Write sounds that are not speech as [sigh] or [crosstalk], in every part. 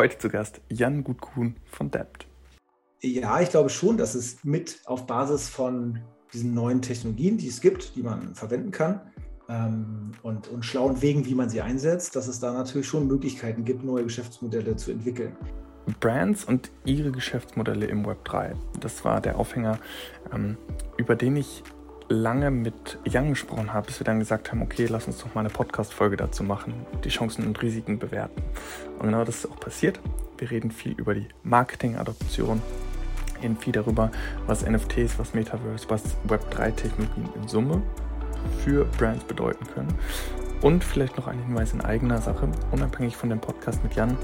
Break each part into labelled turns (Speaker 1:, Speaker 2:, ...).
Speaker 1: Heute zu Gast Jan Gutkuhn von Debt.
Speaker 2: Ja, ich glaube schon, dass es mit auf Basis von diesen neuen Technologien, die es gibt, die man verwenden kann ähm, und, und schlauen Wegen, wie man sie einsetzt, dass es da natürlich schon Möglichkeiten gibt, neue Geschäftsmodelle zu entwickeln.
Speaker 1: Brands und ihre Geschäftsmodelle im Web 3. Das war der Aufhänger, ähm, über den ich lange mit Young gesprochen habe, bis wir dann gesagt haben, okay, lass uns doch mal eine Podcast-Folge dazu machen, die Chancen und Risiken bewerten. Und genau das ist auch passiert. Wir reden viel über die Marketing-Adoption, reden viel darüber, was NFTs, was Metaverse, was Web3-Technologien in Summe für Brands bedeuten können. Und vielleicht noch ein Hinweis in eigener Sache, unabhängig von dem Podcast mit Jan,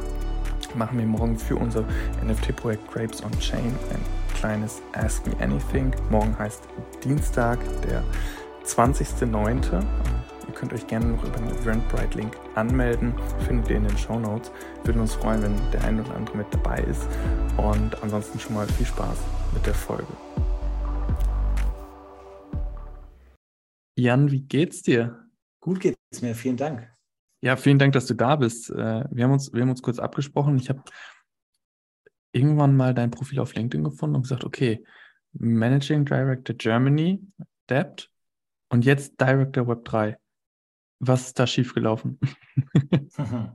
Speaker 1: machen wir morgen für unser NFT-Projekt Grapes on Chain ein kleines Ask Me Anything. Morgen heißt Dienstag, der 20.09. Ihr könnt euch gerne noch über den Eventbrite-Link anmelden. Findet ihr in den Show Notes. Würden uns freuen, wenn der eine oder andere mit dabei ist. Und ansonsten schon mal viel Spaß mit der Folge. Jan, wie geht's dir?
Speaker 2: Gut geht's mir, vielen Dank.
Speaker 1: Ja, vielen Dank, dass du da bist. Äh, wir haben uns, wir haben uns kurz abgesprochen. Ich habe irgendwann mal dein Profil auf LinkedIn gefunden und gesagt, okay, Managing Director Germany, Debt und jetzt Director Web 3. Was ist da schiefgelaufen? [laughs]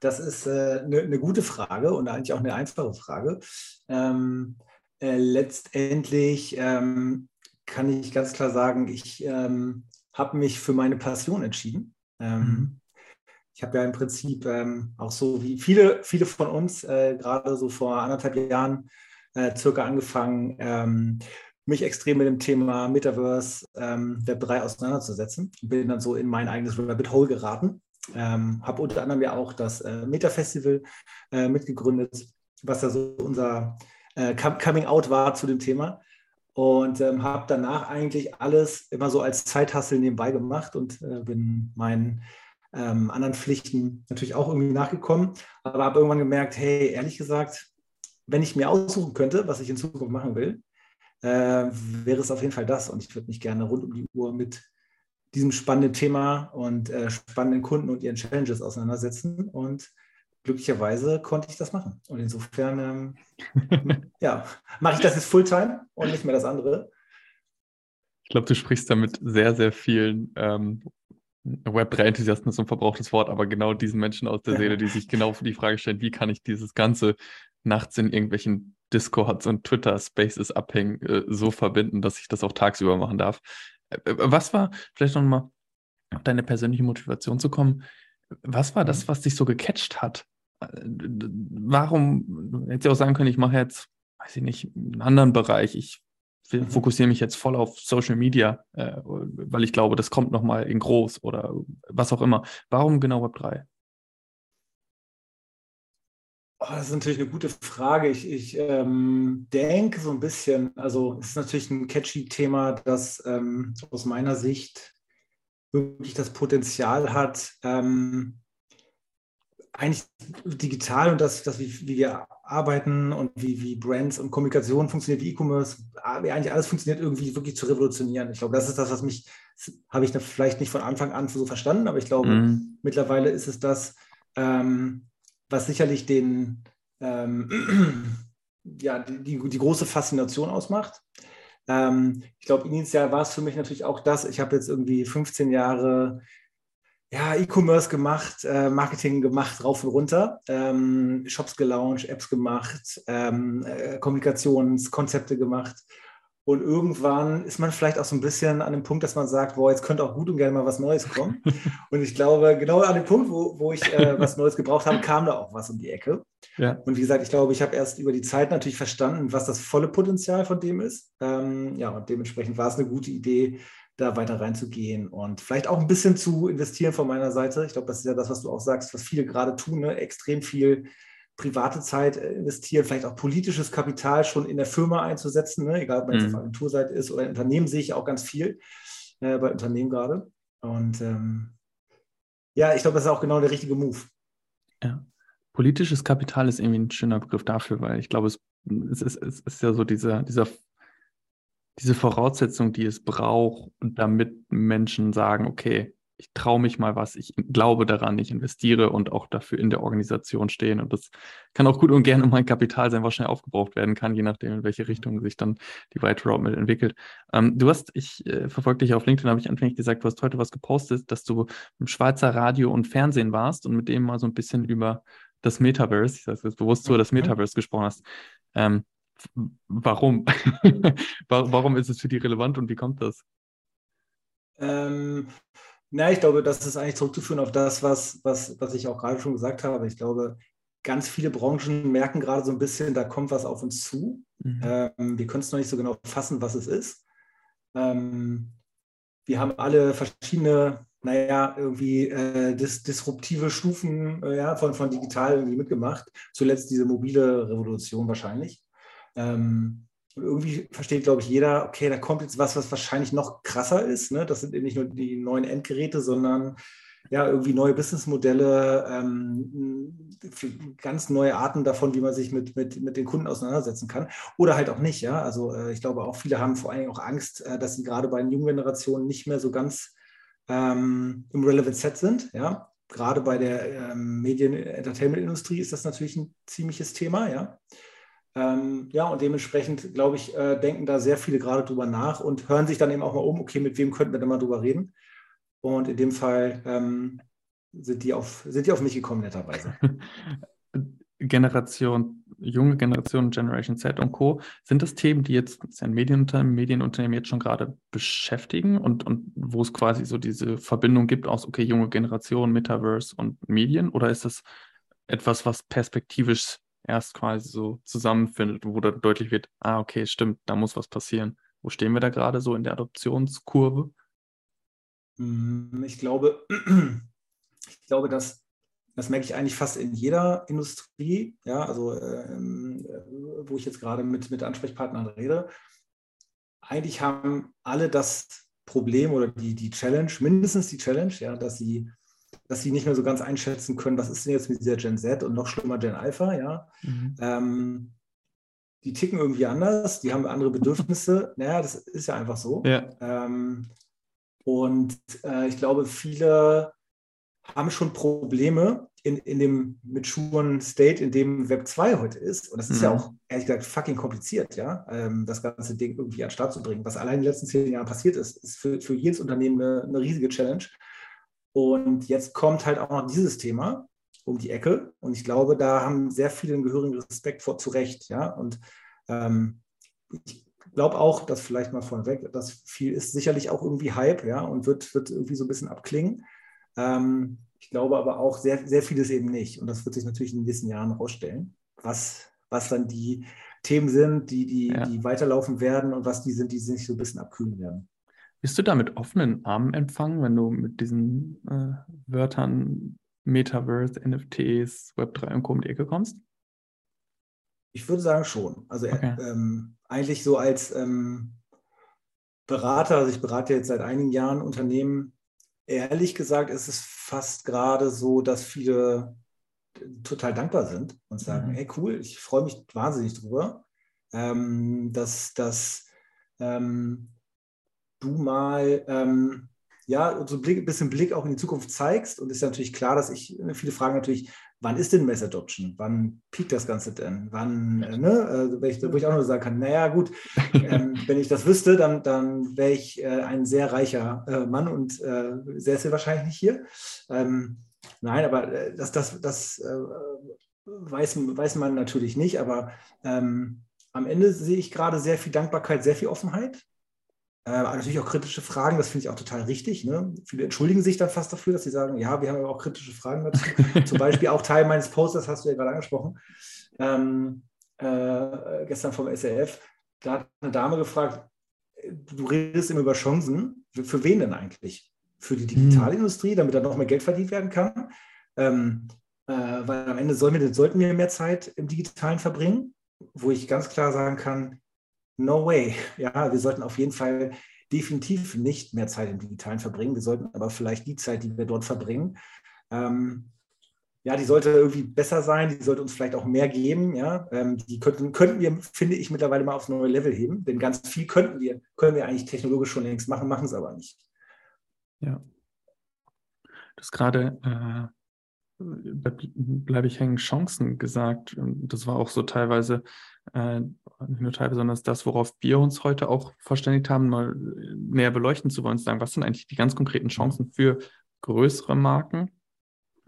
Speaker 2: Das ist eine äh, ne, ne gute Frage und eigentlich auch eine einfache Frage. Ähm, äh, letztendlich ähm, kann ich ganz klar sagen, ich ähm, habe mich für meine Passion entschieden. Ähm, mhm ich habe ja im Prinzip ähm, auch so wie viele, viele von uns äh, gerade so vor anderthalb Jahren äh, circa angefangen, ähm, mich extrem mit dem Thema Metaverse ähm, Web 3 auseinanderzusetzen. Bin dann so in mein eigenes Rabbit Hole geraten. Ähm, habe unter anderem ja auch das äh, Meta Festival äh, mitgegründet, was ja so unser äh, Coming Out war zu dem Thema. Und ähm, habe danach eigentlich alles immer so als Zeithassel nebenbei gemacht und äh, bin meinen ähm, anderen Pflichten natürlich auch irgendwie nachgekommen, aber habe irgendwann gemerkt, hey, ehrlich gesagt, wenn ich mir aussuchen könnte, was ich in Zukunft machen will, äh, wäre es auf jeden Fall das. Und ich würde mich gerne rund um die Uhr mit diesem spannenden Thema und äh, spannenden Kunden und ihren Challenges auseinandersetzen. Und glücklicherweise konnte ich das machen. Und insofern, ähm, [laughs] ja, mache ich das jetzt Fulltime und nicht mehr das andere.
Speaker 1: Ich glaube, du sprichst damit sehr, sehr vielen ähm, Web3-Enthusiasten ist ein verbrauchtes Wort, aber genau diesen Menschen aus der Seele, die sich genau für die Frage stellen, wie kann ich dieses Ganze nachts in irgendwelchen Discords und Twitter-Spaces abhängen, äh, so verbinden, dass ich das auch tagsüber machen darf. Äh, äh, was war, vielleicht nochmal auf deine persönliche Motivation zu kommen, was war das, mhm. was dich so gecatcht hat? Warum, hätte ich auch sagen können, ich mache jetzt, weiß ich nicht, einen anderen Bereich, ich. Fokussiere mich jetzt voll auf Social Media, äh, weil ich glaube, das kommt nochmal in groß oder was auch immer. Warum genau Web 3?
Speaker 2: Oh, das ist natürlich eine gute Frage. Ich, ich ähm, denke so ein bisschen, also es ist natürlich ein catchy Thema, das ähm, aus meiner Sicht wirklich das Potenzial hat, ähm, eigentlich digital und das, das wie, wie wir arbeiten und wie, wie Brands und Kommunikation funktioniert, wie E-Commerce, wie eigentlich alles funktioniert, irgendwie wirklich zu revolutionieren. Ich glaube, das ist das, was mich, habe ich vielleicht nicht von Anfang an so verstanden, aber ich glaube, mhm. mittlerweile ist es das, ähm, was sicherlich den, ähm, [clears throat] ja, die, die, große Faszination ausmacht. Ähm, ich glaube, initial war es für mich natürlich auch das. Ich habe jetzt irgendwie 15 Jahre ja, E-Commerce gemacht, äh, Marketing gemacht, rauf und runter, ähm, Shops gelauncht, Apps gemacht, ähm, äh, Kommunikationskonzepte gemacht. Und irgendwann ist man vielleicht auch so ein bisschen an dem Punkt, dass man sagt, boah, jetzt könnte auch gut und gerne mal was Neues kommen. [laughs] und ich glaube, genau an dem Punkt, wo, wo ich äh, was Neues gebraucht habe, kam da auch was um die Ecke. Ja. Und wie gesagt, ich glaube, ich habe erst über die Zeit natürlich verstanden, was das volle Potenzial von dem ist. Ähm, ja, und dementsprechend war es eine gute Idee, da weiter reinzugehen und vielleicht auch ein bisschen zu investieren von meiner Seite. Ich glaube, das ist ja das, was du auch sagst, was viele gerade tun, ne? extrem viel private Zeit äh, investieren, vielleicht auch politisches Kapital schon in der Firma einzusetzen, ne? egal ob man jetzt mhm. auf Agenturseite ist oder in Unternehmen, sehe ich auch ganz viel äh, bei Unternehmen gerade. Und ähm, ja, ich glaube, das ist auch genau der richtige Move.
Speaker 1: Ja. Politisches Kapital ist irgendwie ein schöner Begriff dafür, weil ich glaube, es, es, ist, es ist ja so dieser, dieser diese Voraussetzung, die es braucht, damit Menschen sagen, okay, ich traue mich mal was, ich glaube daran, ich investiere und auch dafür in der Organisation stehen. Und das kann auch gut und gerne mein Kapital sein, was schnell aufgebraucht werden kann, je nachdem, in welche Richtung sich dann die weitere Roadmap entwickelt. Ähm, du hast, ich äh, verfolge dich auf LinkedIn, habe ich anfänglich gesagt, du hast heute was gepostet, dass du im Schweizer Radio und Fernsehen warst und mit dem mal so ein bisschen über das Metaverse, ich sage es bewusst so, das mhm. Metaverse gesprochen hast. Ähm, warum? [laughs] warum ist es für die relevant und wie kommt das?
Speaker 2: Ähm, na, ich glaube, das ist eigentlich zurückzuführen auf das, was, was, was ich auch gerade schon gesagt habe. Ich glaube, ganz viele Branchen merken gerade so ein bisschen, da kommt was auf uns zu. Mhm. Ähm, wir können es noch nicht so genau fassen, was es ist. Ähm, wir haben alle verschiedene, naja, irgendwie äh, dis disruptive Stufen äh, ja, von, von digital irgendwie mitgemacht. Zuletzt diese mobile Revolution wahrscheinlich. Ähm, und irgendwie versteht, glaube ich, jeder, okay, da kommt jetzt was, was wahrscheinlich noch krasser ist. Ne? Das sind eben nicht nur die neuen Endgeräte, sondern ja, irgendwie neue Businessmodelle, ähm, ganz neue Arten davon, wie man sich mit, mit, mit den Kunden auseinandersetzen kann. Oder halt auch nicht, ja. Also äh, ich glaube auch viele haben vor allen Dingen auch Angst, äh, dass sie gerade bei den jungen Generationen nicht mehr so ganz ähm, im Relevant Set sind, ja. Gerade bei der ähm, Medien-Entertainment-Industrie ist das natürlich ein ziemliches Thema, ja. Ähm, ja, und dementsprechend, glaube ich, äh, denken da sehr viele gerade drüber nach und hören sich dann eben auch mal um, okay, mit wem könnten wir denn mal drüber reden? Und in dem Fall ähm, sind, die auf, sind die auf mich gekommen, netterweise. [laughs]
Speaker 1: Generation, junge Generation, Generation Z und Co. Sind das Themen, die jetzt ein Medienunternehmen, Medienunternehmen jetzt schon gerade beschäftigen und, und wo es quasi so diese Verbindung gibt aus, okay, junge Generation, Metaverse und Medien? Oder ist das etwas, was perspektivisch erst quasi so zusammenfindet, wo dann deutlich wird, ah, okay, stimmt, da muss was passieren. Wo stehen wir da gerade so in der Adoptionskurve?
Speaker 2: Mm, ich glaube, [clears throat] ich glaube, dass das merke ich eigentlich fast in jeder Industrie, ja, also ähm, äh, wo ich jetzt gerade mit, mit Ansprechpartnern rede. Eigentlich haben alle das Problem oder die, die Challenge, mindestens die Challenge, ja, dass sie dass sie nicht mehr so ganz einschätzen können, was ist denn jetzt mit dieser Gen Z und noch schlimmer Gen Alpha, ja. Mhm. Ähm, die ticken irgendwie anders, die haben andere Bedürfnisse. [laughs] Naja, das ist ja einfach so. Ja. Ähm, und äh, ich glaube, viele haben schon Probleme in, in dem maturen State, in dem Web 2 heute ist. Und das ist mhm. ja auch, ehrlich gesagt, fucking kompliziert, ja, ähm, das ganze Ding irgendwie an den Start zu bringen. Was allein in den letzten zehn Jahren passiert ist, ist für, für jedes Unternehmen eine, eine riesige Challenge. Und jetzt kommt halt auch noch dieses Thema um die Ecke. Und ich glaube, da haben sehr viele einen gehörigen Respekt vor, zu Recht. Ja? Und ähm, ich glaube auch, dass vielleicht mal vorneweg, dass viel ist sicherlich auch irgendwie Hype, ja, und wird, wird irgendwie so ein bisschen abklingen. Ähm, ich glaube aber auch sehr, sehr vieles eben nicht. Und das wird sich natürlich in den nächsten Jahren herausstellen, was, was dann die Themen sind, die, die, ja. die weiterlaufen werden und was die sind, die sich so ein bisschen abkühlen werden.
Speaker 1: Bist du da mit offenen Armen empfangen, wenn du mit diesen äh, Wörtern Metaverse, NFTs, Web3 und Co. um die Ecke kommst?
Speaker 2: Ich würde sagen schon. Also äh, okay. ähm, eigentlich so als ähm, Berater, also ich berate jetzt seit einigen Jahren Unternehmen, ehrlich gesagt ist es fast gerade so, dass viele total dankbar sind und sagen, mhm. hey cool, ich freue mich wahnsinnig drüber, ähm, dass, dass ähm, du mal ähm, ja, so ein bisschen Blick auch in die Zukunft zeigst. Und es ist natürlich klar, dass ich, ne, viele fragen natürlich, wann ist denn Mass Adoption? Wann piekt das Ganze denn? Wann, äh, ne? Wo, ich, wo ich auch nur sagen kann, naja, gut, ähm, [laughs] wenn ich das wüsste, dann, dann wäre ich äh, ein sehr reicher äh, Mann und äh, sehr, sehr wahrscheinlich nicht hier. Ähm, nein, aber äh, das, das, das äh, weiß, weiß man natürlich nicht, aber ähm, am Ende sehe ich gerade sehr viel Dankbarkeit, sehr viel Offenheit. Äh, natürlich auch kritische Fragen, das finde ich auch total richtig. Ne? Viele entschuldigen sich dann fast dafür, dass sie sagen, ja, wir haben aber auch kritische Fragen dazu. [laughs] Zum Beispiel auch Teil meines Posters, hast du ja gerade angesprochen, ähm, äh, gestern vom SRF. Da hat eine Dame gefragt, du redest immer über Chancen. Für, wen denn eigentlich? Für die Digitalindustrie, damit da noch mehr Geld verdient werden kann? Ähm, äh, weil am Ende sollen wir, sollten wir mehr Zeit im Digitalen verbringen, wo ich ganz klar sagen kann, no way. Ja, wir sollten auf jeden Fall definitiv nicht mehr Zeit im Digitalen verbringen. Wir sollten aber vielleicht die Zeit, die wir dort verbringen, ähm, ja, die sollte irgendwie besser sein, die sollte uns vielleicht auch mehr geben. Ja, ähm, die könnten, könnten wir, finde ich, mittlerweile mal aufs neue Level heben. Denn ganz viel könnten wir, können wir eigentlich technologisch schon längst machen, machen es aber nicht.
Speaker 1: Ja. Du hast gerade, äh, bleibe ich hängen, Chancen gesagt. Das war auch so teilweise, äh, nicht nur teilweise, sondern das, worauf wir uns heute auch verständigt haben, mal näher beleuchten zu wollen, zu sagen, was sind eigentlich die ganz konkreten Chancen für größere Marken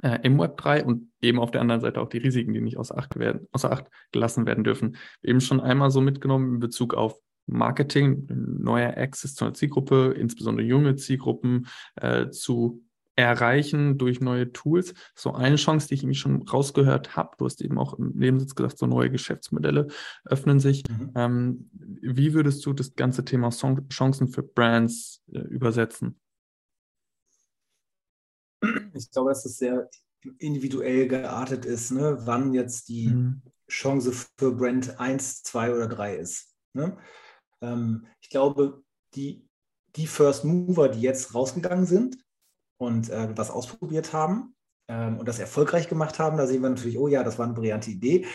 Speaker 1: äh, im Web 3 und eben auf der anderen Seite auch die Risiken, die nicht außer Acht, werden, außer Acht gelassen werden dürfen. Eben schon einmal so mitgenommen in Bezug auf Marketing, neuer Access zu einer Zielgruppe, insbesondere junge Zielgruppen äh, zu erreichen durch neue Tools. So eine Chance, die ich irgendwie schon rausgehört habe. Du hast eben auch im Nebensitz gesagt, so neue Geschäftsmodelle öffnen sich. Mhm. Ähm, wie würdest du das ganze Thema Song Chancen für Brands äh, übersetzen?
Speaker 2: Ich glaube, dass es sehr individuell geartet ist, ne? wann jetzt die mhm. Chance für Brand 1, 2 oder 3 ist. Ne? Ähm, ich glaube, die, die First Mover, die jetzt rausgegangen sind und äh, was ausprobiert haben ähm, und das erfolgreich gemacht haben, da sehen wir natürlich, oh ja, das war eine brillante Idee.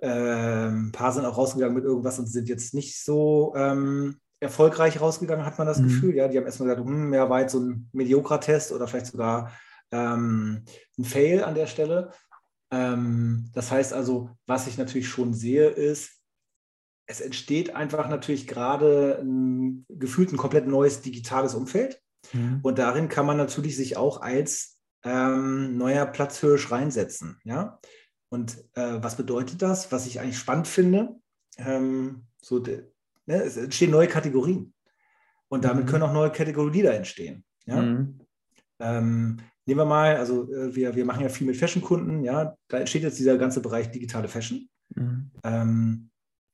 Speaker 2: Ähm, ein paar sind auch rausgegangen mit irgendwas und sind jetzt nicht so ähm, erfolgreich rausgegangen, hat man das mhm. Gefühl. Ja, die haben erstmal gesagt, hm, ja, war jetzt so ein mediokrer Test oder vielleicht sogar ähm, ein Fail an der Stelle. Ähm, das heißt also, was ich natürlich schon sehe, ist, es entsteht einfach natürlich gerade ein, gefühlt ein komplett neues digitales Umfeld. Mhm. Und darin kann man natürlich sich auch als ähm, neuer Platzhirsch reinsetzen. Ja? Und äh, was bedeutet das? Was ich eigentlich spannend finde, ähm, so de, ne, es entstehen neue Kategorien. Und damit mhm. können auch neue Kategorien da entstehen. Ja? Mhm. Ähm, nehmen wir mal, also äh, wir, wir machen ja viel mit Fashion-Kunden, ja, da entsteht jetzt dieser ganze Bereich digitale Fashion. Mhm. Ähm,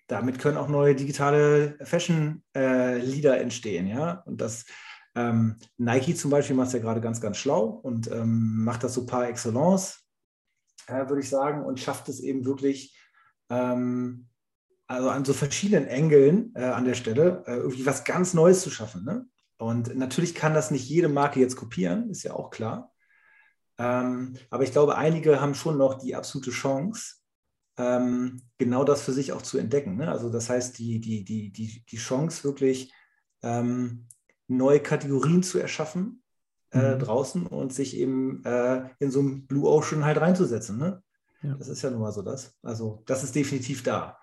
Speaker 2: damit können auch neue digitale Fashion-Leader äh, entstehen, ja. Und das ähm, Nike zum Beispiel macht es ja gerade ganz, ganz schlau und ähm, macht das so par excellence, äh, würde ich sagen, und schafft es eben wirklich, ähm, also an so verschiedenen Engeln äh, an der Stelle, äh, irgendwie was ganz Neues zu schaffen. Ne? Und natürlich kann das nicht jede Marke jetzt kopieren, ist ja auch klar. Ähm, aber ich glaube, einige haben schon noch die absolute Chance, ähm, genau das für sich auch zu entdecken. Ne? Also das heißt, die, die, die, die, die Chance wirklich ähm, neue Kategorien zu erschaffen äh, mhm. draußen und sich eben äh, in so ein Blue Ocean halt reinzusetzen. Ne? Ja. Das ist ja nun mal so das. Also das ist definitiv da.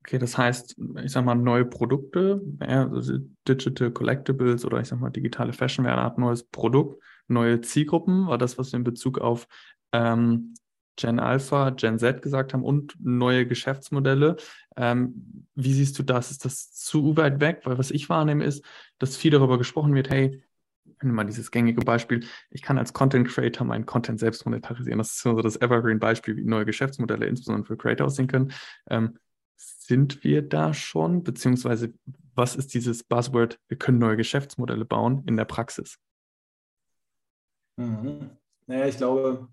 Speaker 1: Okay, das heißt, ich sag mal, neue Produkte, also Digital Collectibles oder ich sag mal, digitale Fashion wäre eine Art neues Produkt, neue Zielgruppen, war das, was wir in Bezug auf ähm, Gen Alpha, Gen Z gesagt haben und neue Geschäftsmodelle. Ähm, wie siehst du das? Ist das zu weit weg? Weil was ich wahrnehme ist, dass viel darüber gesprochen wird, hey, mal dieses gängige Beispiel, ich kann als Content Creator meinen Content selbst monetarisieren. Das ist so das Evergreen-Beispiel, wie neue Geschäftsmodelle insbesondere für Creator aussehen können. Ähm, sind wir da schon? Beziehungsweise, was ist dieses Buzzword, wir können neue Geschäftsmodelle bauen in der Praxis?
Speaker 2: Mhm. Naja, ich glaube,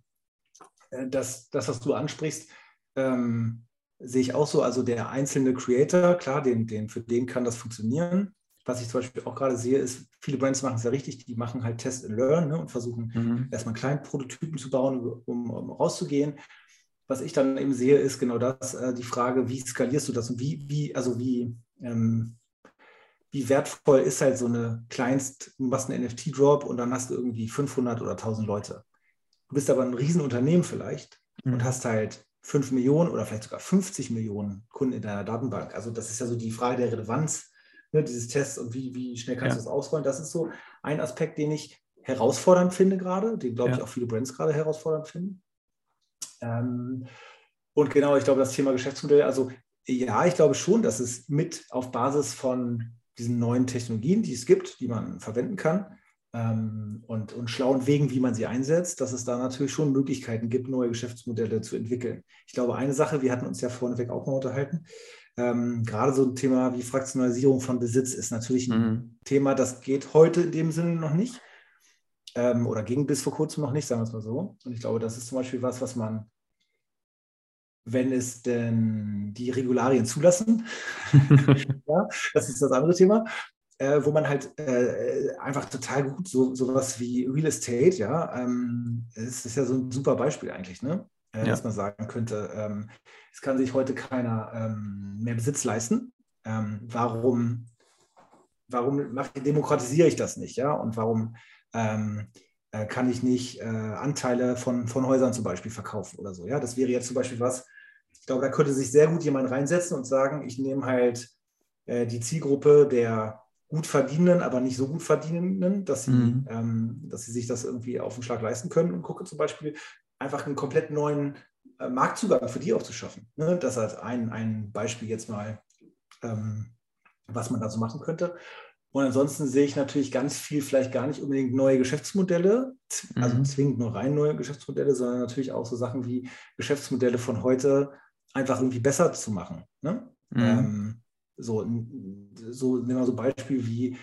Speaker 2: äh, das, das was du ansprichst, ähm, sehe ich auch so. Also der einzelne Creator, klar, den, den, für den kann das funktionieren. Was ich zum Beispiel auch gerade sehe, ist, viele Brands machen es ja richtig, die machen halt Test and Learn ne, und versuchen mhm. erstmal kleine Prototypen zu bauen, um, um, rauszugehen. Was ich dann eben sehe, ist genau das, äh, die Frage, wie skalierst du das und wie, wie, also wie, ähm, wie wertvoll ist halt so eine Kleinst, du machst einen NFT-Drop und dann hast du irgendwie 500 oder 1000 Leute. Du bist aber ein Riesenunternehmen vielleicht mhm. und hast halt 5 Millionen oder vielleicht sogar 50 Millionen Kunden in deiner Datenbank. Also das ist ja so die Frage der Relevanz ne, dieses Tests und wie, wie schnell kannst ja. du das ausrollen. Das ist so ein Aspekt, den ich herausfordernd finde gerade, den glaube ja. ich auch viele Brands gerade herausfordernd finden. Ähm, und genau, ich glaube, das Thema Geschäftsmodell, also ja, ich glaube schon, dass es mit auf Basis von diesen neuen Technologien, die es gibt, die man verwenden kann, ähm, und, und schlauen Wegen, wie man sie einsetzt, dass es da natürlich schon Möglichkeiten gibt, neue Geschäftsmodelle zu entwickeln. Ich glaube, eine Sache, wir hatten uns ja vorneweg auch mal unterhalten, ähm, gerade so ein Thema wie Fraktionalisierung von Besitz ist natürlich ein mhm. Thema, das geht heute in dem Sinne noch nicht ähm, oder ging bis vor kurzem noch nicht, sagen wir es mal so. Und ich glaube, das ist zum Beispiel was, was man, wenn es denn die Regularien zulassen, [laughs] [laughs] ja, das ist das andere Thema, äh, wo man halt äh, einfach total gut so sowas wie Real Estate, ja, ähm, es ist ja so ein super Beispiel eigentlich, ne? Äh, ja. Dass man sagen könnte, ähm, es kann sich heute keiner ähm, mehr Besitz leisten. Ähm, warum, warum mach, demokratisiere ich das nicht, ja? Und warum ähm, äh, kann ich nicht äh, Anteile von, von Häusern zum Beispiel verkaufen oder so. Ja, das wäre jetzt zum Beispiel was, ich glaube, da könnte sich sehr gut jemand reinsetzen und sagen, ich nehme halt äh, die Zielgruppe der gut verdienenden, aber nicht so gut verdienenden, dass sie, mhm. ähm, dass sie sich das irgendwie auf den Schlag leisten können und gucke zum Beispiel einfach einen komplett neuen äh, Marktzugang für die auch zu schaffen. Ne? Das als ein, ein Beispiel jetzt mal, ähm, was man da so machen könnte. Und ansonsten sehe ich natürlich ganz viel, vielleicht gar nicht unbedingt neue Geschäftsmodelle, also mhm. zwingend nur rein neue Geschäftsmodelle, sondern natürlich auch so Sachen wie Geschäftsmodelle von heute einfach irgendwie besser zu machen. Ne? Mhm. Ähm, so, so nehmen wir so ein Beispiel wie,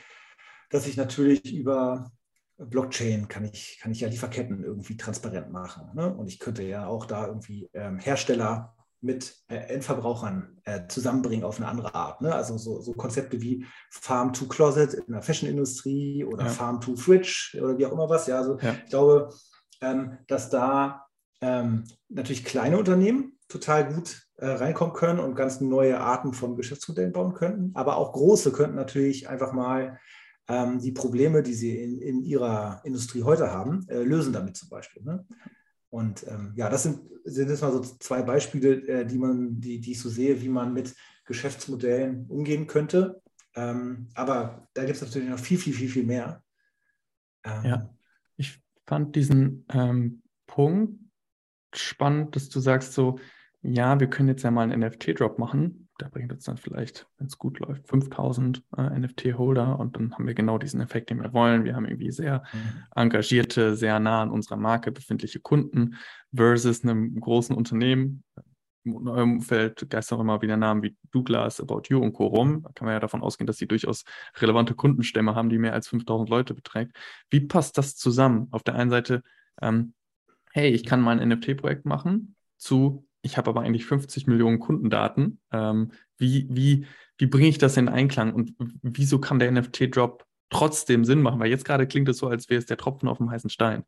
Speaker 2: dass ich natürlich über Blockchain kann ich, kann ich ja Lieferketten irgendwie transparent machen. Ne? Und ich könnte ja auch da irgendwie ähm, Hersteller mit äh, Endverbrauchern äh, zusammenbringen auf eine andere Art. Ne? Also so, so, Konzepte wie Farm to Closet in der Fashion-Industrie oder ja. Farm to Fridge oder wie auch immer was. Ja, also ja. ich glaube, ähm, dass da ähm, natürlich kleine Unternehmen total gut äh, reinkommen können und ganz neue Arten von Geschäftsmodellen bauen könnten. Aber auch große könnten natürlich einfach mal ähm, die Probleme, die sie in, in ihrer Industrie heute haben, äh, lösen damit zum Beispiel. Ne? Und ähm, ja, das sind, sind jetzt mal so zwei Beispiele, äh, die, man, die, die ich so sehe, wie man mit Geschäftsmodellen umgehen könnte. Ähm, aber da gibt es natürlich noch viel, viel, viel, viel mehr.
Speaker 1: Ähm, ja, ich fand diesen ähm, Punkt spannend, dass du sagst so, ja, wir können jetzt ja mal einen NFT-Drop machen der bringt uns dann vielleicht, wenn es gut läuft, 5000 äh, NFT-Holder und dann haben wir genau diesen Effekt, den wir wollen. Wir haben irgendwie sehr mhm. engagierte, sehr nah an unserer Marke befindliche Kunden versus einem großen Unternehmen. In eurem Umfeld geistern auch immer wieder Namen wie Douglas, About You und Co. rum. Da kann man ja davon ausgehen, dass sie durchaus relevante Kundenstämme haben, die mehr als 5000 Leute beträgt. Wie passt das zusammen? Auf der einen Seite, ähm, hey, ich kann mal ein NFT-Projekt machen, zu ich habe aber eigentlich 50 Millionen Kundendaten. Ähm, wie, wie, wie bringe ich das in Einklang und wieso kann der NFT-Drop trotzdem Sinn machen? Weil jetzt gerade klingt es so, als wäre es der Tropfen auf dem heißen Stein.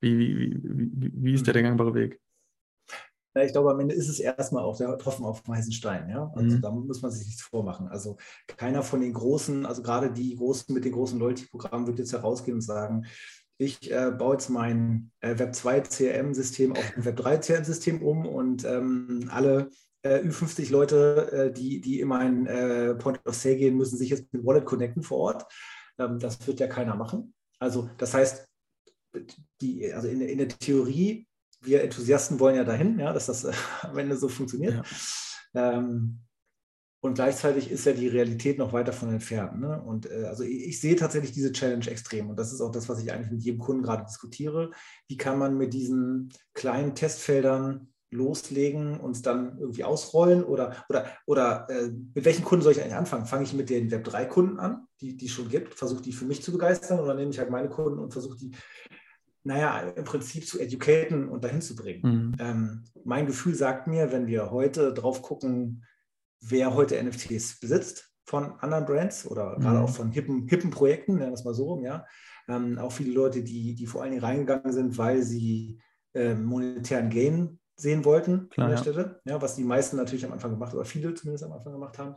Speaker 1: Wie, wie, wie, wie ist der, der gangbare Weg?
Speaker 2: Ja, ich glaube, am Ende ist es erstmal auch der Tropfen auf dem heißen Stein. Ja? Also mhm. da muss man sich nichts vormachen. Also keiner von den großen, also gerade die Großen mit den großen Loyalty-Programmen wird jetzt herausgehen und sagen, ich äh, baue jetzt mein äh, Web 2 CRM-System auf ein Web 3 CRM-System um und ähm, alle äh, Ü50 Leute, äh, die, die in mein äh, Point of Sale gehen, müssen sich jetzt mit Wallet connecten vor Ort. Ähm, das wird ja keiner machen. Also das heißt, die, also in, in der Theorie, wir Enthusiasten wollen ja dahin, ja, dass das am Ende so funktioniert. Ja. Ähm, und gleichzeitig ist ja die Realität noch weit davon entfernt. Ne? Und äh, also ich, ich, sehe tatsächlich diese Challenge extrem. Und das ist auch das, was ich eigentlich mit jedem Kunden gerade diskutiere. Wie kann man mit diesen kleinen Testfeldern loslegen und es dann irgendwie ausrollen? Oder, oder, oder äh, mit welchen Kunden soll ich eigentlich anfangen? Fange ich mit den Web3-Kunden an, die es schon gibt, versuche die für mich zu begeistern oder nehme ich halt meine Kunden und versuche die naja, im Prinzip zu educaten und dahin zu bringen. Mhm. Ähm, mein Gefühl sagt mir, wenn wir heute drauf gucken, wer heute NFTs besitzt von anderen Brands oder mhm. gerade auch von hippen, hippen Projekten, nennen wir es mal so rum, ja. Ähm, auch viele Leute, die, die vor allen Dingen reingegangen sind, weil sie äh, monetären Gain sehen wollten Klar, an der ja. Stelle, ja, was die meisten natürlich am Anfang gemacht oder viele zumindest am Anfang gemacht haben,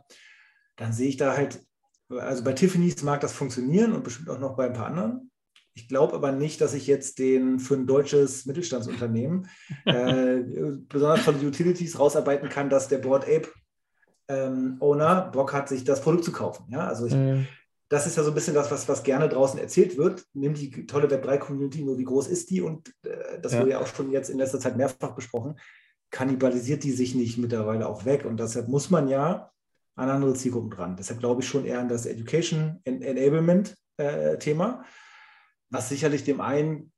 Speaker 2: dann sehe ich da halt, also bei Tiffany's mag das funktionieren und bestimmt auch noch bei ein paar anderen. Ich glaube aber nicht, dass ich jetzt den für ein deutsches Mittelstandsunternehmen, [laughs] äh, besonders von Utilities, rausarbeiten kann, dass der Board Ape ähm, Owner Bock hat, sich das Produkt zu kaufen. Ja, also ich, mhm. das ist ja so ein bisschen das, was, was gerne draußen erzählt wird. Nimm die tolle Web3-Community, nur wie groß ist die? Und äh, das ja. wurde ja auch schon jetzt in letzter Zeit mehrfach besprochen. Kannibalisiert die sich nicht mittlerweile auch weg? Und deshalb muss man ja an andere Zielgruppen dran. Deshalb glaube ich schon eher an das Education Enablement äh, Thema, was sicherlich dem einen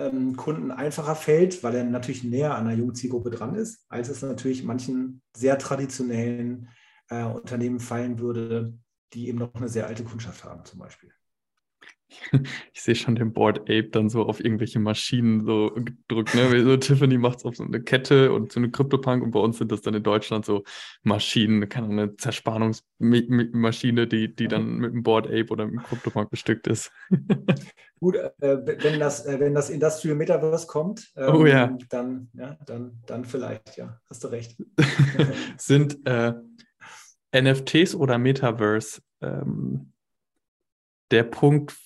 Speaker 2: ähm, Kunden einfacher fällt, weil er natürlich näher an einer jungen Zielgruppe dran ist, als es natürlich manchen sehr traditionellen äh, Unternehmen fallen würde, die eben noch eine sehr alte Kundschaft haben zum Beispiel. [laughs]
Speaker 1: Ich sehe schon den Board Ape dann so auf irgendwelche Maschinen so gedrückt. Ne? So Tiffany macht es auf so eine Kette und so eine Crypto-Punk und bei uns sind das dann in Deutschland so Maschinen, keine Zerspannungsmaschine, die, die dann mit einem Board Ape oder einem Crypto-Punk bestückt ist. [laughs]
Speaker 2: Gut, äh, wenn, das, äh, wenn das Industrial Metaverse kommt, ähm, oh, ja. dann, ja, dann, dann vielleicht, ja, hast du recht. [laughs]
Speaker 1: sind äh, NFTs oder Metaverse ähm, der Punkt,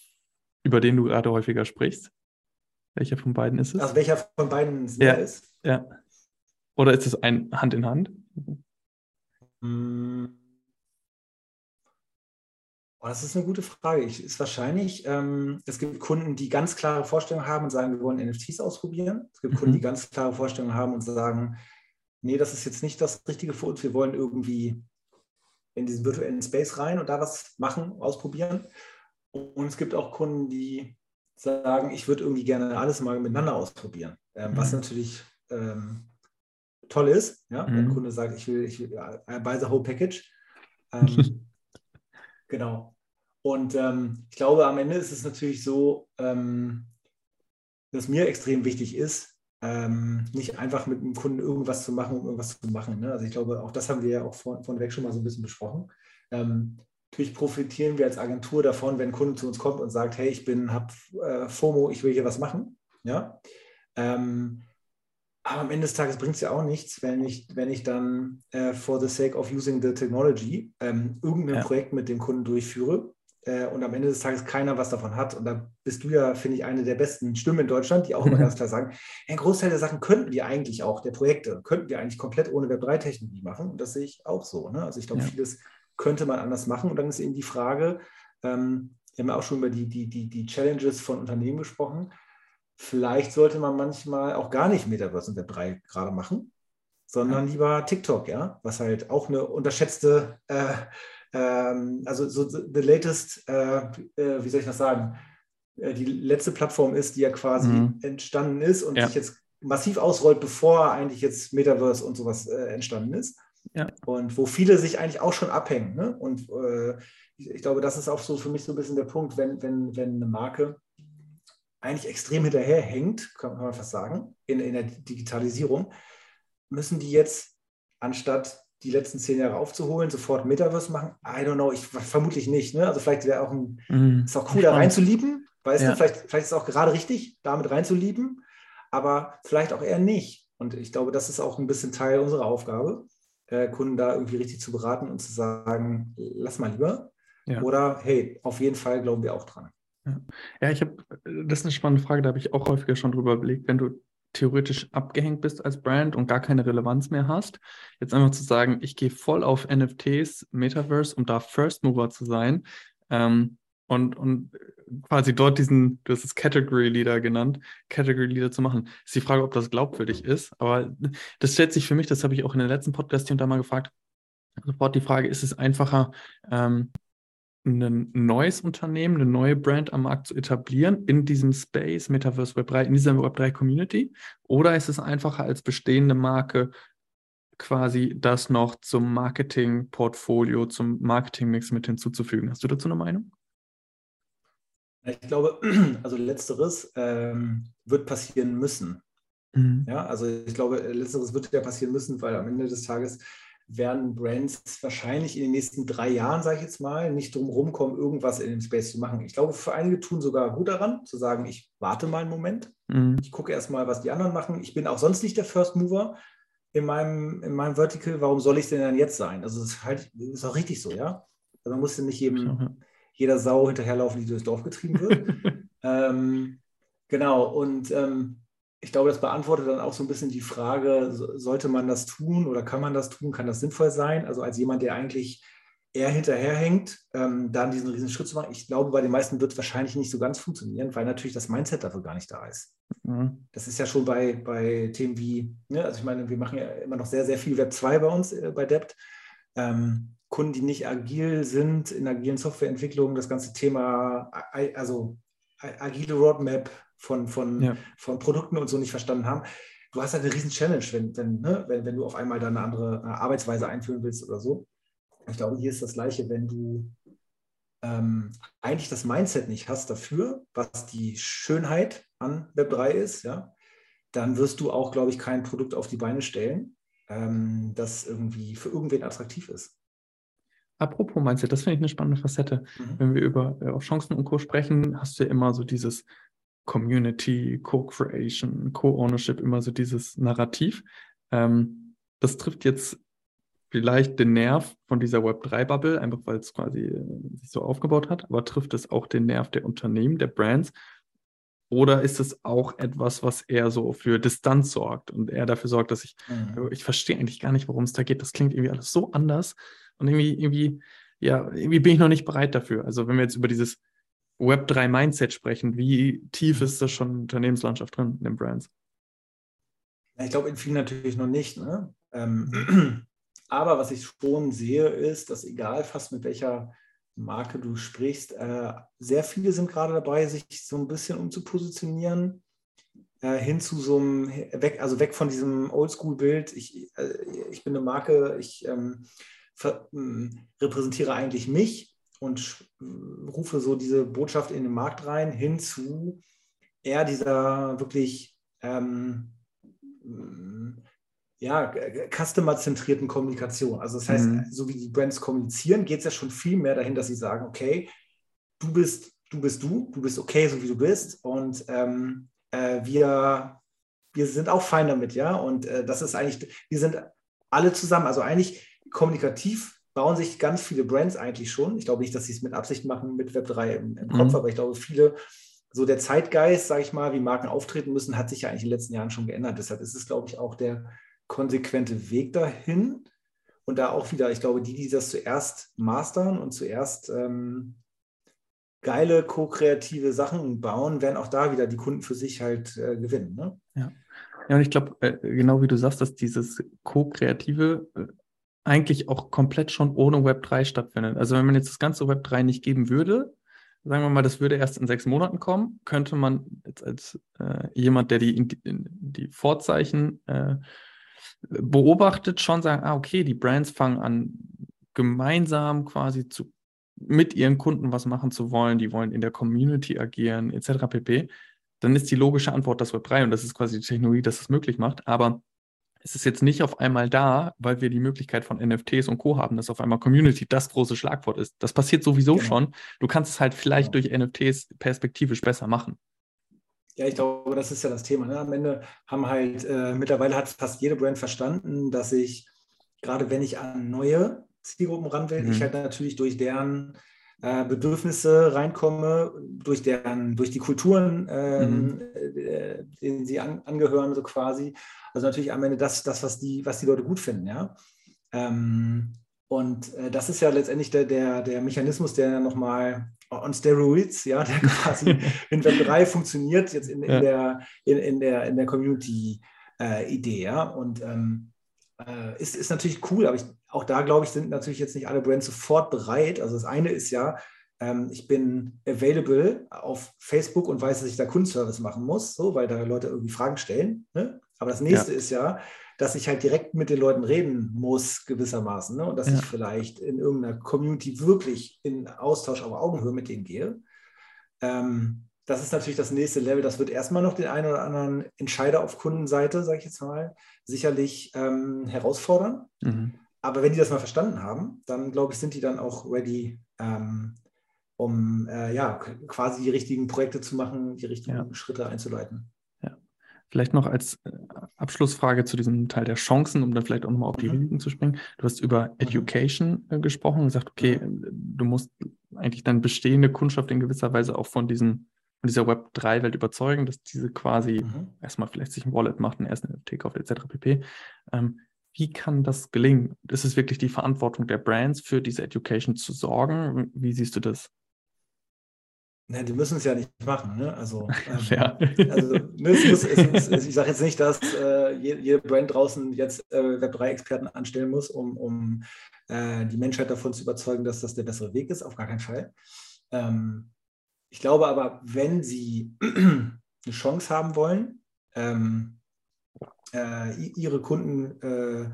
Speaker 1: über den du gerade häufiger sprichst? Welcher von beiden ist es?
Speaker 2: Also welcher von beiden es
Speaker 1: ja.
Speaker 2: ist?
Speaker 1: Ja. Oder ist es ein Hand in Hand?
Speaker 2: Hm. Oh, das ist eine gute Frage. Ich, ist wahrscheinlich, ähm, es gibt Kunden, die ganz klare Vorstellungen haben und sagen, wir wollen NFTs ausprobieren. Es gibt mhm. Kunden, die ganz klare Vorstellungen haben und sagen, nee, das ist jetzt nicht das Richtige für uns. Wir wollen irgendwie in diesen virtuellen Space rein und da was machen, ausprobieren. Und es gibt auch Kunden, die sagen, ich würde irgendwie gerne alles mal miteinander ausprobieren. Ähm, mhm. Was natürlich ähm, toll ist, ja? Mhm. wenn ein Kunde sagt, ich will, ich will I buy the whole package. [laughs] Ähm, genau. Und ähm, ich glaube, am Ende ist es natürlich so, ähm, dass mir extrem wichtig ist, ähm, nicht einfach mit einem Kunden irgendwas zu machen, um irgendwas zu machen. Ne? Also ich glaube, auch das haben wir ja auch von, von weg schon mal so ein bisschen besprochen. Ähm, natürlich profitieren wir als Agentur davon, wenn ein Kunde zu uns kommt und sagt, hey, ich bin, habe äh, FOMO, ich will hier was machen. Ja. Ähm, aber am Ende des Tages bringt es ja auch nichts, wenn ich, wenn ich dann äh, for the sake of using the technology ähm, irgendein ja. Projekt mit dem Kunden durchführe, äh, und am Ende des Tages keiner was davon hat. Und da bist du ja, finde ich, eine der besten Stimmen in Deutschland, die auch immer [laughs] ganz klar sagen, ein Großteil der Sachen könnten wir eigentlich auch, der Projekte, könnten wir eigentlich komplett ohne Web3-Technologie machen. Und das sehe ich auch so. Ne? Also ich glaube, ja. vieles könnte man anders machen. Und dann ist eben die Frage, ähm, wir haben ja auch schon über die, die, die, die Challenges von Unternehmen gesprochen. Vielleicht sollte man manchmal auch gar nicht Metaverse und Web3 gerade machen, sondern ja. lieber TikTok, ja, was halt auch eine unterschätzte äh, ähm, also so the latest, äh, äh, wie soll ich das sagen, äh, die letzte Plattform ist, die ja quasi mhm. entstanden ist und ja. sich jetzt massiv ausrollt, bevor eigentlich jetzt Metaverse und sowas äh, entstanden ist. Ja. Und wo viele sich eigentlich auch schon abhängen. Ne? Und äh, ich, ich, glaube, das ist auch so für mich so ein bisschen der Punkt, wenn, wenn, wenn eine Marke eigentlich extrem hinterherhängt, kann, kann man fast sagen, in, in der Digitalisierung, müssen die jetzt anstatt die letzten zehn Jahre aufzuholen, sofort Metaverse machen? I don't know, ich vermutlich nicht. Ne? Also vielleicht wäre auch ein, mm, ist auch cool, da reinzulieben, weißt ja. du, vielleicht, vielleicht ist es auch gerade richtig, damit reinzulieben, aber vielleicht auch eher nicht. Und ich glaube, das ist auch ein bisschen Teil unserer Aufgabe, äh, Kunden da irgendwie richtig zu beraten und zu sagen, lass mal lieber. Ja. Oder hey, auf jeden Fall glauben wir auch dran.
Speaker 1: Ja, ja ich habe, das ist eine spannende Frage, da habe ich auch häufiger schon drüber überlegt, wenn du theoretisch abgehängt bist als Brand und gar keine Relevanz mehr hast. Jetzt einfach zu sagen, ich gehe voll auf NFTs, Metaverse, um da First Mover zu sein ähm, und, und quasi dort diesen, du hast es Category Leader genannt, Category Leader zu machen. Ist die Frage, ob das glaubwürdig ist, aber das stellt sich für mich, das habe ich auch in den letzten Podcast hier und da mal gefragt, sofort die Frage, ist es einfacher, ähm, ein neues Unternehmen, eine neue Brand am Markt zu etablieren in diesem Space, Metaverse Web 3, in dieser Web 3 Community? Oder ist es einfacher als bestehende Marke quasi das noch zum Marketing-Portfolio, zum Marketing-Mix mit hinzuzufügen? Hast du dazu eine Meinung?
Speaker 2: Ich glaube, [clears throat] also letzteres ähm, wird passieren müssen. Mhm. Ja, also ich glaube, letzteres wird ja passieren müssen, weil am Ende des Tages werden Brands wahrscheinlich in den nächsten drei Jahren, sage ich jetzt mal, nicht drum rumkommen, irgendwas in dem Space zu machen. Ich glaube, für einige tun sogar gut daran, zu sagen, ich warte mal einen Moment, mhm. ich gucke erstmal, was die anderen machen. Ich bin auch sonst nicht der First Mover in meinem, in meinem Vertical. Warum soll ich denn dann jetzt sein? Also das ist halt, das ist auch richtig so, ja. Also man muss ja nicht jedem, jeder Sau hinterherlaufen, die durchs Dorf getrieben wird. [laughs] ähm, genau, und ähm, ich glaube, das beantwortet dann auch so ein bisschen die Frage, sollte man das tun oder kann man das tun, kann das sinnvoll sein? Also als jemand, der eigentlich eher hinterherhängt, ähm, dann diesen riesen Schritt zu machen. Ich glaube, bei den meisten wird es wahrscheinlich nicht so ganz funktionieren, weil natürlich das Mindset dafür gar nicht da ist. Mhm. Das ist ja schon bei, bei Themen wie, ne, also ich meine, wir machen ja immer noch sehr, sehr viel Web 2 bei uns äh, bei Debt. Ähm, Kunden, die nicht agil sind in agilen Softwareentwicklungen, das ganze Thema, also agile Roadmap, von, von, ja. von Produkten und so nicht verstanden haben. Du hast halt eine riesen Challenge, wenn, wenn, ne, wenn, wenn du auf einmal dann eine andere Arbeitsweise einführen willst oder so. Ich glaube, hier ist das Gleiche, wenn du ähm, eigentlich das Mindset nicht hast dafür, was die Schönheit an Web3 ist, ja, dann wirst du auch, glaube ich, kein Produkt auf die Beine stellen, ähm, das irgendwie für irgendwen attraktiv ist.
Speaker 1: Apropos Mindset, das finde ich eine spannende Facette. Mhm. Wenn wir über äh, Chancen und Co. sprechen, hast du ja immer so dieses Community, Co-Creation, Co-Ownership, immer so dieses Narrativ. Ähm, das trifft jetzt vielleicht den Nerv von dieser Web3-Bubble, einfach weil es quasi äh, sich so aufgebaut hat, aber trifft es auch den Nerv der Unternehmen, der Brands. Oder ist es auch etwas, was eher so für Distanz sorgt und eher dafür sorgt, dass ich, mhm. ich verstehe eigentlich gar nicht, worum es da geht. Das klingt irgendwie alles so anders. Und irgendwie, irgendwie, ja, irgendwie bin ich noch nicht bereit dafür. Also wenn wir jetzt über dieses Web3 Mindset sprechen, wie tief mhm. ist das schon in Unternehmenslandschaft drin in den Brands?
Speaker 2: Ich glaube in vielen natürlich noch nicht. Ne? Ähm, [clears throat] aber was ich schon sehe, ist, dass egal fast mit welcher Marke du sprichst. Äh, sehr viele sind gerade dabei, sich so ein bisschen umzupositionieren, äh, hin zu so einem, weg, also weg von diesem Oldschool-Bild. Ich, äh, ich bin eine Marke, ich ähm, repräsentiere eigentlich mich und rufe so diese Botschaft in den Markt rein, hin zu eher dieser wirklich ähm, ja, customer-zentrierten Kommunikation. Also das heißt, mhm. so wie die Brands kommunizieren, geht es ja schon viel mehr dahin, dass sie sagen, okay, du bist du, bist du, du bist okay, so wie du bist und ähm, äh, wir, wir sind auch fein damit, ja. Und äh, das ist eigentlich, wir sind alle zusammen, also eigentlich kommunikativ bauen sich ganz viele Brands eigentlich schon. Ich glaube nicht, dass sie es mit Absicht machen mit Web3 im, im Kopf, mhm. aber ich glaube, viele so der Zeitgeist, sage ich mal, wie Marken auftreten müssen, hat sich ja eigentlich in den letzten Jahren schon geändert. Deshalb ist es, glaube ich, auch der konsequente Weg dahin. Und da auch wieder, ich glaube, die, die das zuerst mastern und zuerst ähm, geile, ko-kreative Sachen bauen, werden auch da wieder die Kunden für sich halt äh, gewinnen. Ne?
Speaker 1: Ja. ja, und ich glaube, äh, genau wie du sagst, dass dieses ko-kreative äh, eigentlich auch komplett schon ohne Web 3 stattfindet. Also wenn man jetzt das ganze Web 3 nicht geben würde, sagen wir mal, das würde erst in sechs Monaten kommen, könnte man jetzt als äh, jemand, der die, die Vorzeichen äh, beobachtet, schon sagen, ah, okay, die Brands fangen an, gemeinsam quasi zu, mit ihren Kunden was machen zu wollen, die wollen in der Community agieren, etc. pp. Dann ist die logische Antwort das Web 3 und das ist quasi die Technologie, das es möglich macht. Aber es ist jetzt nicht auf einmal da, weil wir die Möglichkeit von NFTs und Co. haben, dass auf einmal Community das große Schlagwort ist. Das passiert sowieso genau. schon. Du kannst es halt vielleicht genau. durch NFTs perspektivisch besser machen.
Speaker 2: Ja, ich glaube, das ist ja das Thema. Ne? Am Ende haben halt, äh, mittlerweile hat fast jede Brand verstanden, dass ich, gerade wenn ich an neue Zielgruppen ran will, mhm. ich halt natürlich durch deren äh, Bedürfnisse reinkomme, durch deren, durch die Kulturen, ähm, mhm. äh, denen sie an, angehören, so quasi. Also natürlich am Ende das, das was, die, was die Leute gut finden, ja. Ähm, und äh, das ist ja letztendlich der, der, der Mechanismus, der nochmal on Steroids, ja, der [laughs] quasi in Web 3 funktioniert, jetzt in, in ja. der, in, in, der, in der Community-Idee, äh, ja. Und ähm, äh, ist, ist natürlich cool, aber ich, auch da, glaube ich, sind natürlich jetzt nicht alle Brands sofort bereit. Also das eine ist ja, ähm, ich bin available auf Facebook und weiß, dass ich da Kundenservice machen muss, so, weil da Leute irgendwie Fragen stellen. Ne? Aber das nächste ja. ist ja, dass ich halt direkt mit den Leuten reden muss, gewissermaßen. Ne? Und dass ja. ich vielleicht in irgendeiner Community wirklich in Austausch auf Augenhöhe mit denen gehe. Ähm, das ist natürlich das nächste Level. Das wird erstmal noch den einen oder anderen Entscheider auf Kundenseite, sage ich jetzt mal, sicherlich ähm, herausfordern. Mhm. Aber wenn die das mal verstanden haben, dann glaube ich, sind die dann auch ready, ähm, um äh, ja, quasi die richtigen Projekte zu machen, die richtigen ja. Schritte einzuleiten.
Speaker 1: Vielleicht noch als äh, Abschlussfrage zu diesem Teil der Chancen, um dann vielleicht auch nochmal auf die mhm. Risiken zu springen. Du hast über mhm. Education äh, gesprochen und gesagt, okay, mhm. du musst eigentlich deine bestehende Kundschaft in gewisser Weise auch von, diesen, von dieser Web3-Welt überzeugen, dass diese quasi mhm. erstmal vielleicht sich ein Wallet macht, einen ersten NFT kauft, etc. pp. Ähm, wie kann das gelingen? Ist es wirklich die Verantwortung der Brands, für diese Education zu sorgen? Wie siehst du das?
Speaker 2: Ne, die müssen es ja nicht machen. Ne? Also, [laughs] ähm, ja. also ne, muss, es, es, ich sage jetzt nicht, dass äh, jede Brand draußen jetzt äh, Web3-Experten anstellen muss, um, um äh, die Menschheit davon zu überzeugen, dass das der bessere Weg ist. Auf gar keinen Fall. Ähm, ich glaube aber, wenn sie [clears throat] eine Chance haben wollen, ähm, äh, ihre Kunden äh,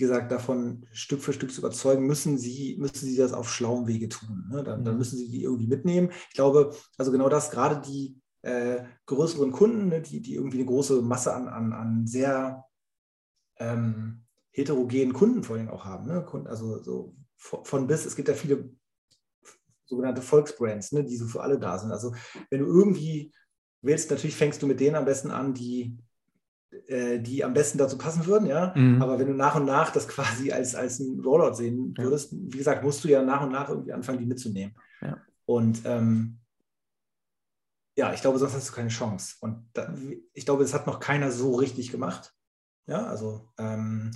Speaker 2: wie gesagt, davon Stück für Stück zu überzeugen, müssen sie, müssen sie das auf schlauem Wege tun. Ne? Dann, dann, mhm. müssen sie die irgendwie mitnehmen. Ich glaube, also genau das, gerade die äh, größeren Kunden, ne, die, die irgendwie eine große Masse an, an, an sehr ähm, heterogenen Kunden vor allem auch haben. Ne? Also so von bis, es gibt ja viele sogenannte Volksbrands, ne, die so für alle da sind. Also wenn du irgendwie willst, natürlich fängst du mit denen am besten an, die die am besten dazu passen würden, ja. Mhm. Aber wenn du nach und nach das quasi als, als ein Rollout sehen würdest, ja. wie gesagt, musst du ja nach und nach irgendwie anfangen, die mitzunehmen. Ja. Und ähm, ja, ich glaube, sonst hast du keine Chance. Und da, ich glaube, das hat noch keiner so richtig gemacht. Ja, also ähm,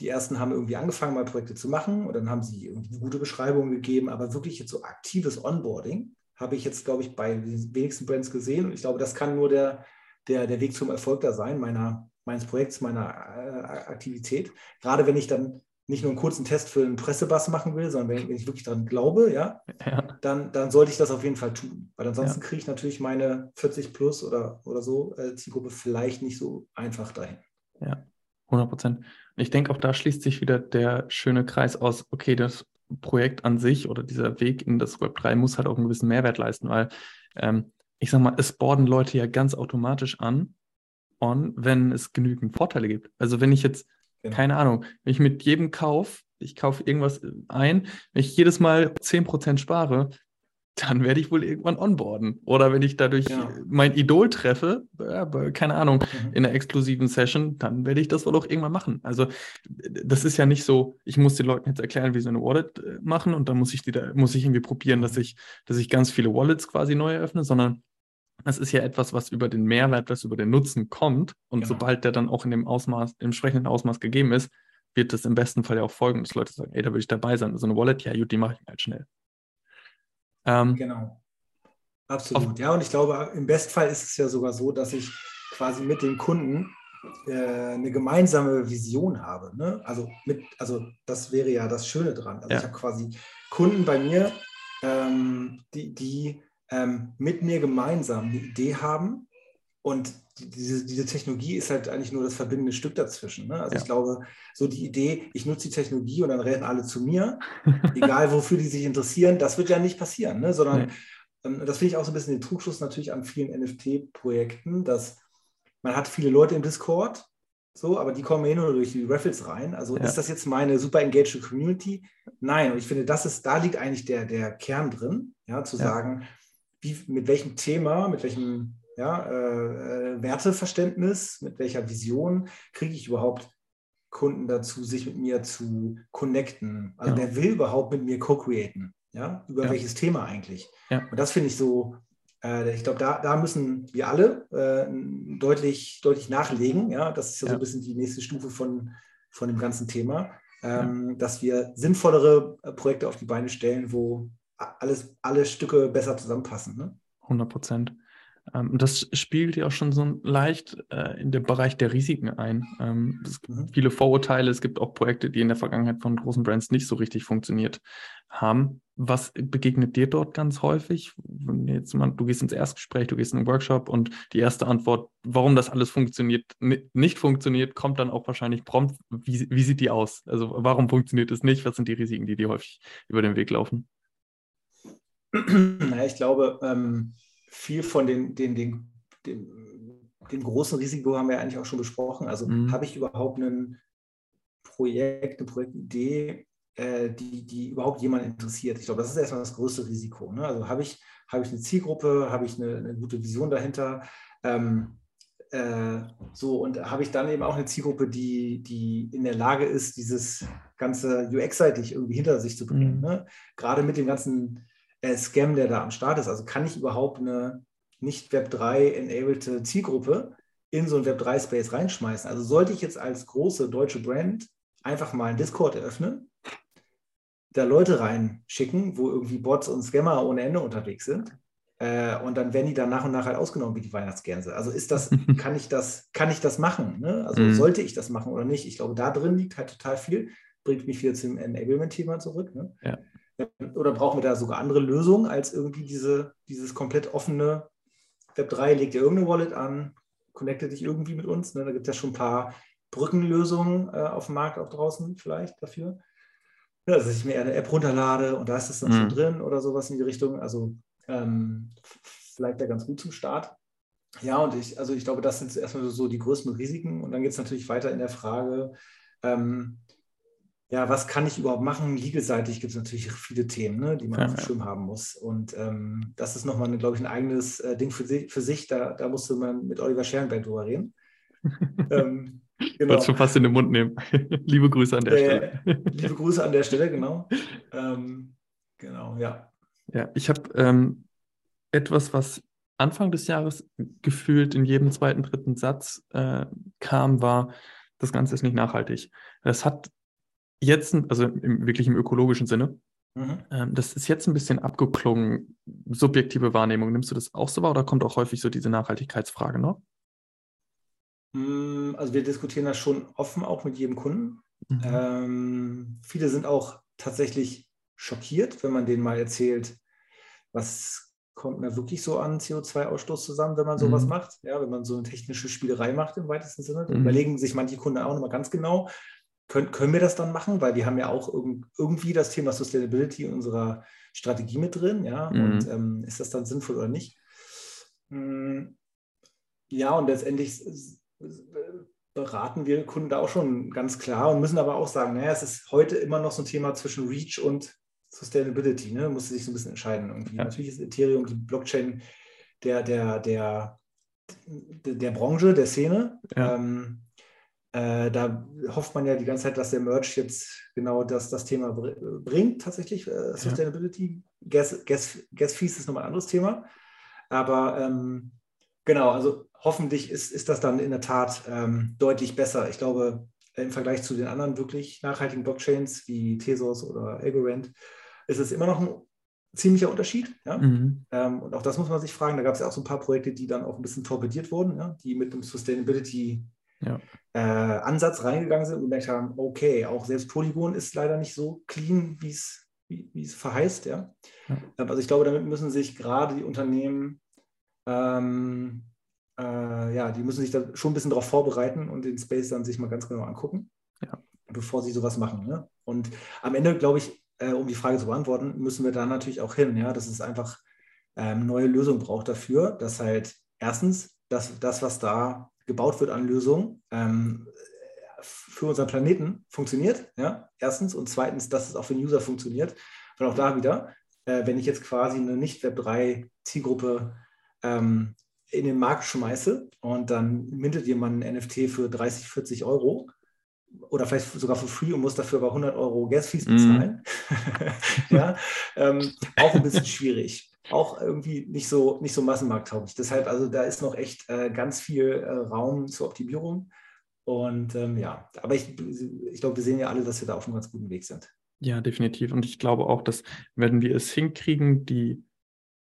Speaker 2: die ersten haben irgendwie angefangen, mal Projekte zu machen und dann haben sie irgendwie eine gute Beschreibung gegeben, aber wirklich jetzt so aktives Onboarding habe ich jetzt, glaube ich, bei den wenigsten Brands gesehen. Und ich glaube, das kann nur der, der, der Weg zum Erfolg da sein, meiner, meines Projekts, meiner äh, Aktivität. Gerade wenn ich dann nicht nur einen kurzen Test für einen Pressebass machen will, sondern wenn ich, wenn ich wirklich daran glaube, ja, [laughs] ja, Dann, dann sollte ich das auf jeden Fall tun. Weil ansonsten ja. kriege ich natürlich meine 40 plus oder, oder so äh, Zielgruppe vielleicht nicht so einfach dahin.
Speaker 1: Ja, 100 Prozent. Ich denke, auch da schließt sich wieder der schöne Kreis aus, okay, das Projekt an sich oder dieser Weg in das Web 3 muss halt auch einen gewissen Mehrwert leisten, weil ähm, ich sag mal, es borden Leute ja ganz automatisch an, on, wenn es genügend Vorteile gibt. Also wenn ich jetzt, genau. keine Ahnung, wenn ich mit jedem Kauf, ich kaufe irgendwas ein, wenn ich jedes Mal 10% spare, dann werde ich wohl irgendwann onboarden. Oder wenn ich dadurch ja. mein Idol treffe, äh, keine Ahnung, mhm. in einer exklusiven Session, dann werde ich das wohl auch irgendwann machen. Also das ist ja nicht so, ich muss den Leuten jetzt erklären, wie sie eine Wallet äh, machen und dann muss ich die da, muss ich irgendwie probieren, dass mhm. ich, dass ich ganz viele Wallets quasi neu eröffne, sondern es ist ja etwas, was über den Mehrwert, was über den Nutzen kommt. Und genau. sobald der dann auch in dem Ausmaß, im entsprechenden Ausmaß gegeben ist, wird das im besten Fall ja auch folgen, dass Leute sagen, ey, da will ich dabei sein. So eine Wallet, ja gut, die mache ich halt schnell.
Speaker 2: Ähm, genau. Absolut. Ja, und ich glaube, im Bestfall ist es ja sogar so, dass ich quasi mit den Kunden äh, eine gemeinsame Vision habe. Ne? Also, mit, also das wäre ja das Schöne dran. Also ja. ich habe quasi Kunden bei mir, ähm, die, die ähm, mit mir gemeinsam eine Idee haben und diese, diese Technologie ist halt eigentlich nur das verbindende Stück dazwischen. Ne? Also ja. ich glaube, so die Idee, ich nutze die Technologie und dann rennen alle zu mir, [laughs] egal wofür die sich interessieren, das wird ja nicht passieren, ne? sondern nee. ähm, das finde ich auch so ein bisschen den Trugschluss natürlich an vielen NFT-Projekten, dass man hat viele Leute im Discord, so, aber die kommen eh nur durch die Raffles rein. Also ja. ist das jetzt meine super engaged Community? Nein, und ich finde, das ist, da liegt eigentlich der, der Kern drin, ja, zu ja. sagen, wie, mit welchem Thema, mit welchem ja, äh, äh, Werteverständnis, mit welcher Vision kriege ich überhaupt Kunden dazu, sich mit mir zu connecten? Also ja. wer will überhaupt mit mir co-createn? Ja, über ja. welches Thema eigentlich? Ja. Und das finde ich so, äh, ich glaube, da, da müssen wir alle äh, deutlich, deutlich nachlegen. Ja, das ist ja, so ein bisschen die nächste Stufe von, von dem ganzen Thema, ähm, dass wir sinnvollere äh, Projekte auf die Beine stellen, wo alles, alle Stücke besser zusammenpassen. Ne?
Speaker 1: 100 Prozent. Ähm, das spielt ja auch schon so leicht äh, in den Bereich der Risiken ein. Ähm, es gibt mhm. viele Vorurteile, es gibt auch Projekte, die in der Vergangenheit von großen Brands nicht so richtig funktioniert haben. Was begegnet dir dort ganz häufig? Jetzt mal, du gehst ins Erstgespräch, du gehst in einen Workshop und die erste Antwort, warum das alles funktioniert, nicht funktioniert, kommt dann auch wahrscheinlich prompt. Wie, wie sieht die aus? Also warum funktioniert es nicht? Was sind die Risiken, die dir häufig über den Weg laufen?
Speaker 2: Naja, ich glaube, ähm viel von den, den, den, den, dem großen Risiko haben wir eigentlich auch schon besprochen. Also mhm. habe ich überhaupt ein Projekt, eine Projektidee, äh, die, die überhaupt jemand interessiert? Ich glaube, das ist erstmal das größte Risiko. Ne? Also habe ich, habe ich eine Zielgruppe, habe ich eine, eine gute Vision dahinter? Ähm, äh, so, und habe ich dann eben auch eine Zielgruppe, die, die in der Lage ist, dieses ganze UX-seitig irgendwie hinter sich zu bringen. Mhm. Ne? Gerade mit dem ganzen äh, Scam, der da am Start ist. Also kann ich überhaupt eine nicht Web3-enabled Zielgruppe in so ein Web3-Space reinschmeißen? Also sollte ich jetzt als große deutsche Brand einfach mal einen Discord eröffnen, da Leute reinschicken, wo irgendwie Bots und Scammer ohne Ende unterwegs sind. Äh, und dann werden die dann nach und nach halt ausgenommen wie die Weihnachtsgänse. Also ist das, [laughs] kann ich das, kann ich das machen? Ne? Also mhm. sollte ich das machen oder nicht? Ich glaube, da drin liegt halt total viel. Bringt mich wieder zum Enablement-Thema zurück. Ne? Ja. Oder brauchen wir da sogar andere Lösungen als irgendwie diese, dieses komplett offene Web3 legt dir irgendeine Wallet an, connectet dich irgendwie mit uns. Ne? Da gibt es ja schon ein paar Brückenlösungen äh, auf dem Markt auch draußen vielleicht dafür. Ja, dass ich mir eine App runterlade und da ist es dann mhm. schon drin oder sowas in die Richtung. Also ähm, vielleicht ja ganz gut zum Start. Ja, und ich, also ich glaube, das sind erstmal so die größten Risiken. Und dann geht es natürlich weiter in der Frage, ähm, ja, was kann ich überhaupt machen? Legalseitig gibt es natürlich viele Themen, ne, die man ja, auf dem Schirm haben muss. Und ähm, das ist nochmal, glaube ich, ein eigenes äh, Ding für, si für sich. Da, da musste man mit Oliver Scherenberg drüber reden. [laughs]
Speaker 1: ähm, genau. Wolltest schon fast in den Mund nehmen. [laughs] liebe Grüße an der äh, Stelle. [laughs]
Speaker 2: liebe Grüße an der Stelle, genau. Ähm, genau, ja.
Speaker 1: Ja, ich habe ähm, etwas, was Anfang des Jahres gefühlt in jedem zweiten, dritten Satz äh, kam, war, das Ganze ist nicht nachhaltig. Das hat jetzt, also im, wirklich im ökologischen Sinne, mhm. ähm, das ist jetzt ein bisschen abgeklungen, subjektive Wahrnehmung. Nimmst du das auch so wahr oder kommt auch häufig so diese Nachhaltigkeitsfrage noch?
Speaker 2: Mm, also wir diskutieren das schon offen auch mit jedem Kunden. Mhm. Ähm, viele sind auch tatsächlich schockiert, wenn man denen mal erzählt, was kommt mir wirklich so an CO2-Ausstoß zusammen, wenn man sowas mhm. macht. Ja, wenn man so eine technische Spielerei macht im weitesten Sinne. Dann mhm. überlegen sich manche Kunden auch nochmal ganz genau, können, können wir das dann machen? Weil wir haben ja auch irgendwie das Thema Sustainability in unserer Strategie mit drin. Ja, mhm. und ähm, ist das dann sinnvoll oder nicht? Hm, ja, und letztendlich beraten wir Kunden da auch schon ganz klar und müssen aber auch sagen, naja, es ist heute immer noch so ein Thema zwischen Reach und Sustainability, ne? Muss sich so ein bisschen entscheiden. Irgendwie. Ja. Natürlich ist Ethereum die Blockchain der, der, der, der Branche, der Szene. Ja. Ähm, äh, da hofft man ja die ganze Zeit, dass der Merch jetzt genau das, das Thema bringt, tatsächlich, äh, Sustainability. Ja. Gas, Gas, Gas Fees ist nochmal ein anderes Thema. Aber ähm, genau, also hoffentlich ist, ist das dann in der Tat ähm, deutlich besser. Ich glaube, im Vergleich zu den anderen wirklich nachhaltigen Blockchains wie Tezos oder Algorand ist es immer noch ein ziemlicher Unterschied. Ja? Mhm. Ähm, und auch das muss man sich fragen. Da gab es ja auch so ein paar Projekte, die dann auch ein bisschen torpediert wurden, ja? die mit einem Sustainability-Ansatz ja. äh, reingegangen sind und gemerkt haben, okay, auch selbst Polygon ist leider nicht so clean, wie es wie es verheißt. Ja? ja? Ähm, also ich glaube, damit müssen sich gerade die Unternehmen, ähm, äh, ja, die müssen sich da schon ein bisschen darauf vorbereiten und den Space dann sich mal ganz genau angucken, ja. bevor sie sowas machen. Ne? Und am Ende, glaube ich, äh, um die Frage zu beantworten, müssen wir da natürlich auch hin, ja, dass es einfach ähm, neue Lösungen braucht dafür, dass halt erstens, dass das, was da gebaut wird an Lösungen, ähm, für unseren Planeten funktioniert, ja, erstens, und zweitens, dass es auch für den User funktioniert. Und auch da wieder, äh, wenn ich jetzt quasi eine Nicht-Web3-Zielgruppe ähm, in den Markt schmeiße und dann mintet jemand ein NFT für 30, 40 Euro, oder vielleicht sogar für free und muss dafür aber 100 Euro Gasfees mhm. bezahlen. Mm. [laughs] ja, ähm, auch ein bisschen schwierig. Auch irgendwie nicht so, nicht so massenmarkttauglich. Deshalb, also da ist noch echt äh, ganz viel äh, Raum zur Optimierung. Und ähm, ja, aber ich, ich glaube, wir sehen ja alle, dass wir da auf einem ganz guten Weg sind.
Speaker 1: Ja, definitiv. Und ich glaube auch, dass werden wir es hinkriegen, die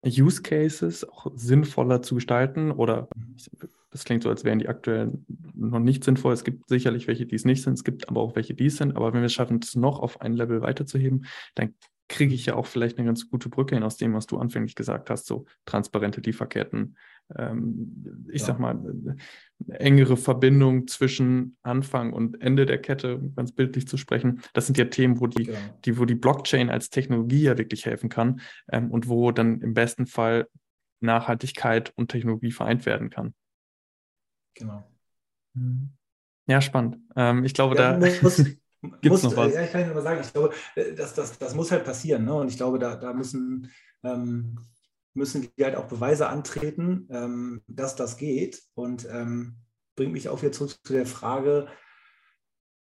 Speaker 1: Use Cases auch sinnvoller zu gestalten oder mhm. das klingt so, als wären die aktuell noch nicht sinnvoll. Es gibt sicherlich welche, die es nicht sind, es gibt aber auch welche, die es sind. Aber wenn wir es schaffen, es noch auf ein Level weiterzuheben, dann kriege ich ja auch vielleicht eine ganz gute Brücke hin aus dem, was du anfänglich gesagt hast, so transparente Lieferketten, ähm, ich ja. sag mal, engere Verbindung zwischen Anfang und Ende der Kette, ganz bildlich zu sprechen. Das sind ja Themen, wo die, genau. die, wo die Blockchain als Technologie ja wirklich helfen kann ähm, und wo dann im besten Fall Nachhaltigkeit und Technologie vereint werden kann.
Speaker 2: Genau.
Speaker 1: Ja, spannend. Ähm, ich glaube, ja, da [laughs] gibt es noch was.
Speaker 2: Ja, ich kann nur sagen, ich glaube, äh, das, das, das muss halt passieren. Ne? Und ich glaube, da, da müssen ähm, müssen die halt auch Beweise antreten, ähm, dass das geht. Und ähm, bringt mich auch wieder zurück zu der Frage,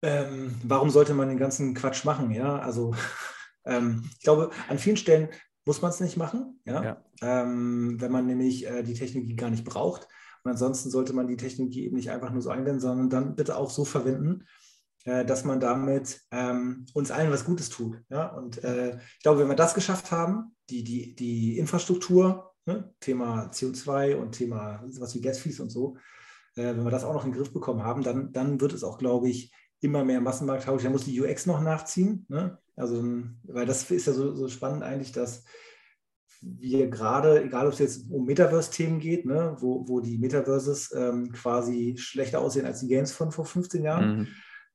Speaker 2: ähm, warum sollte man den ganzen Quatsch machen? Ja, also [laughs] ähm, ich glaube, an vielen Stellen muss man es nicht machen, ja, ja. Ähm, wenn man nämlich äh, die Technologie gar nicht braucht. Und ansonsten sollte man die Technologie eben nicht einfach nur so einwenden, sondern dann bitte auch so verwenden, äh, dass man damit ähm, uns allen was Gutes tut. Ja? Und äh, ich glaube, wenn wir das geschafft haben, die, die, die Infrastruktur, ne? Thema CO2 und Thema sowas wie Gasfees und so, äh, wenn wir das auch noch in den Griff bekommen haben, dann, dann wird es auch, glaube ich, immer mehr massenmarkttauglich. Da muss die UX noch nachziehen. Ne? Also, weil das ist ja so, so spannend eigentlich, dass wir gerade, egal ob es jetzt um Metaverse-Themen geht, ne, wo, wo die Metaverses ähm, quasi schlechter aussehen als die Games von vor 15 Jahren, mhm.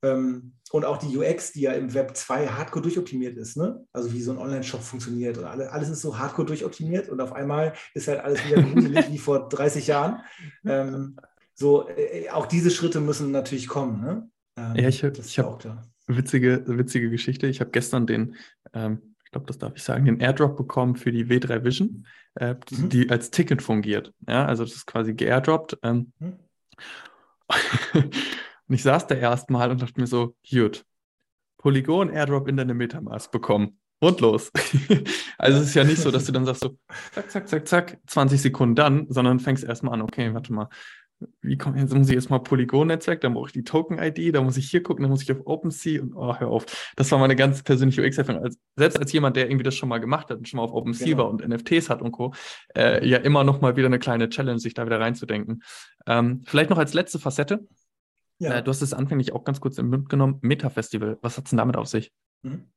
Speaker 2: Ähm, und auch die UX, die ja im Web 2 hardcore durchoptimiert ist, ne? Also wie so ein Online-Shop funktioniert und alle, alles ist so hardcore durchoptimiert und auf einmal ist halt alles wieder gruselig wie vor 30 Jahren. Ähm, so, äh, auch diese Schritte müssen natürlich kommen, ne?
Speaker 1: Ähm, ja, ich, ich habe witzige, witzige Geschichte. Ich habe gestern den, ähm, ich glaube, das darf ich sagen, den Airdrop bekommen für die W3 Vision, äh, mhm. die als Ticket fungiert. Ja, also das ist quasi geairdroppt. Ähm, mhm. [laughs] Und ich saß da erstmal und dachte mir so, gut, Polygon Airdrop in deine Metamask bekommen. und los. [laughs] also es ist ja nicht so, dass du dann sagst so, zack, zack, zack, zack, 20 Sekunden dann, sondern fängst erstmal an, okay, warte mal, wie kommt jetzt muss ich erstmal Polygon-Netzwerk, dann brauche ich die Token-ID, da muss ich hier gucken, dann muss ich auf OpenSea und oh, hör auf. Das war meine ganz persönliche UX-Erfahrung. Also, selbst als jemand, der irgendwie das schon mal gemacht hat und schon mal auf OpenSea genau. war und NFTs hat und Co., äh, ja immer noch mal wieder eine kleine Challenge, sich da wieder reinzudenken. Ähm, vielleicht noch als letzte Facette. Ja. Äh, du hast es anfänglich auch ganz kurz im Mund genommen, Meta-Festival. Was hat es denn damit auf sich? Mhm.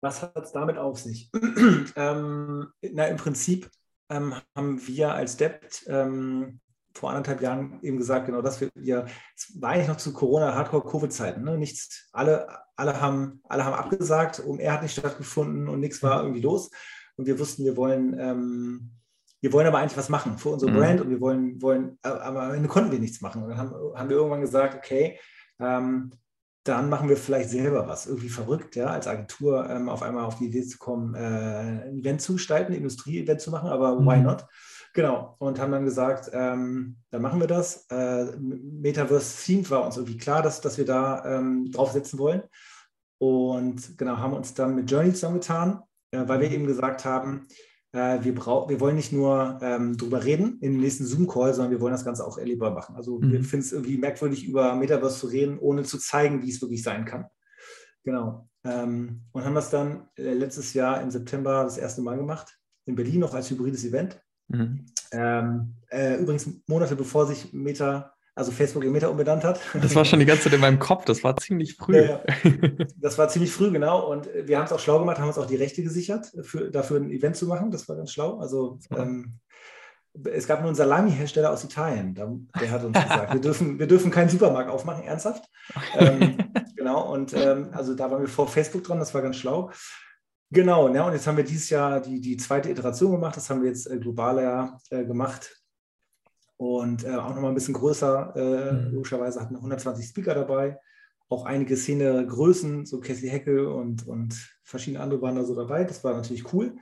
Speaker 2: Was hat es damit auf sich? [clears throat] ähm, na, im Prinzip ähm, haben wir als Debt ähm, vor anderthalb Jahren eben gesagt, genau das wir, wir es war eigentlich noch zu Corona, Hardcore-Covid-Zeiten. Ne? Nichts, alle, alle, haben, alle haben abgesagt, OMR hat nicht stattgefunden und nichts war irgendwie los. Und wir wussten, wir wollen, ähm, wir wollen aber eigentlich was machen für unsere mhm. Brand und wir wollen, wollen, aber am Ende konnten wir nichts machen. Und dann haben, haben wir irgendwann gesagt, okay, ähm, dann machen wir vielleicht selber was. Irgendwie verrückt, ja, als Agentur ähm, auf einmal auf die Idee zu kommen, äh, ein Event zu gestalten, ein Industrie-Event zu machen, aber mhm. why not? Genau, und haben dann gesagt, ähm, dann machen wir das. Äh, Metaverse Themed war uns irgendwie klar, dass, dass wir da ähm, draufsetzen wollen. Und genau, haben uns dann mit Journey zusammengetan, äh, weil wir eben gesagt haben, äh, wir, wir wollen nicht nur ähm, drüber reden in den nächsten Zoom-Call, sondern wir wollen das Ganze auch erlebbar machen. Also mhm. wir finden es irgendwie merkwürdig, über Metaverse zu reden, ohne zu zeigen, wie es wirklich sein kann. Genau. Ähm, und haben das dann äh, letztes Jahr im September das erste Mal gemacht, in Berlin noch als hybrides Event. Mhm. Ähm, äh, übrigens Monate bevor sich Meta, also Facebook in Meta umbenannt hat.
Speaker 1: Das war schon die ganze Zeit in meinem Kopf, das war ziemlich früh. Ja,
Speaker 2: ja. Das war ziemlich früh, genau. Und wir haben es auch schlau gemacht, haben uns auch die Rechte gesichert, für, dafür ein Event zu machen. Das war ganz schlau. Also ähm, es gab nur einen Salami-Hersteller aus Italien, der hat uns gesagt, wir dürfen, wir dürfen keinen Supermarkt aufmachen, ernsthaft. ähm, [laughs] genau, und ähm, also da waren wir vor Facebook dran, das war ganz schlau. Genau, ja, und jetzt haben wir dieses Jahr die, die zweite Iteration gemacht. Das haben wir jetzt äh, globaler äh, gemacht und äh, auch nochmal ein bisschen größer. Äh, mhm. Logischerweise hatten 120 Speaker dabei, auch einige Szene-Größen, so Cassie Heckel und, und verschiedene andere waren da so dabei. Das war natürlich cool.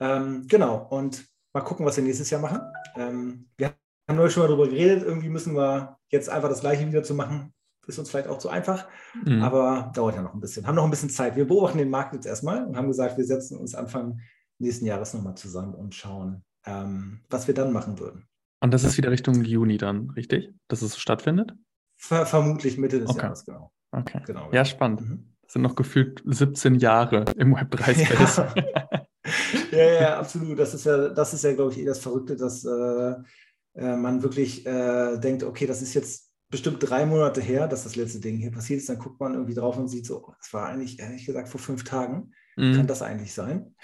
Speaker 2: Ähm, genau, und mal gucken, was wir nächstes Jahr machen. Ähm, wir haben neulich schon mal darüber geredet. Irgendwie müssen wir jetzt einfach das Gleiche wieder zu machen, ist uns vielleicht auch zu einfach, mhm. aber dauert ja noch ein bisschen. Haben noch ein bisschen Zeit. Wir beobachten den Markt jetzt erstmal und haben gesagt, wir setzen uns Anfang nächsten Jahres nochmal zusammen und schauen, ähm, was wir dann machen würden.
Speaker 1: Und das ist wieder Richtung Juni dann, richtig? Dass es stattfindet?
Speaker 2: Ver vermutlich Mitte des
Speaker 1: okay.
Speaker 2: Jahres, genau.
Speaker 1: Okay. Genau, ja, spannend. Mhm. Das sind noch gefühlt 17 Jahre im Web3-Space.
Speaker 2: Ja. [laughs] ja, ja, absolut. Das ist ja, das ist ja, glaube ich, eh das Verrückte, dass äh, äh, man wirklich äh, denkt, okay, das ist jetzt bestimmt drei Monate her, dass das letzte Ding hier passiert ist. Dann guckt man irgendwie drauf und sieht so, das war eigentlich, ehrlich gesagt, vor fünf Tagen. Mhm. Kann das eigentlich sein?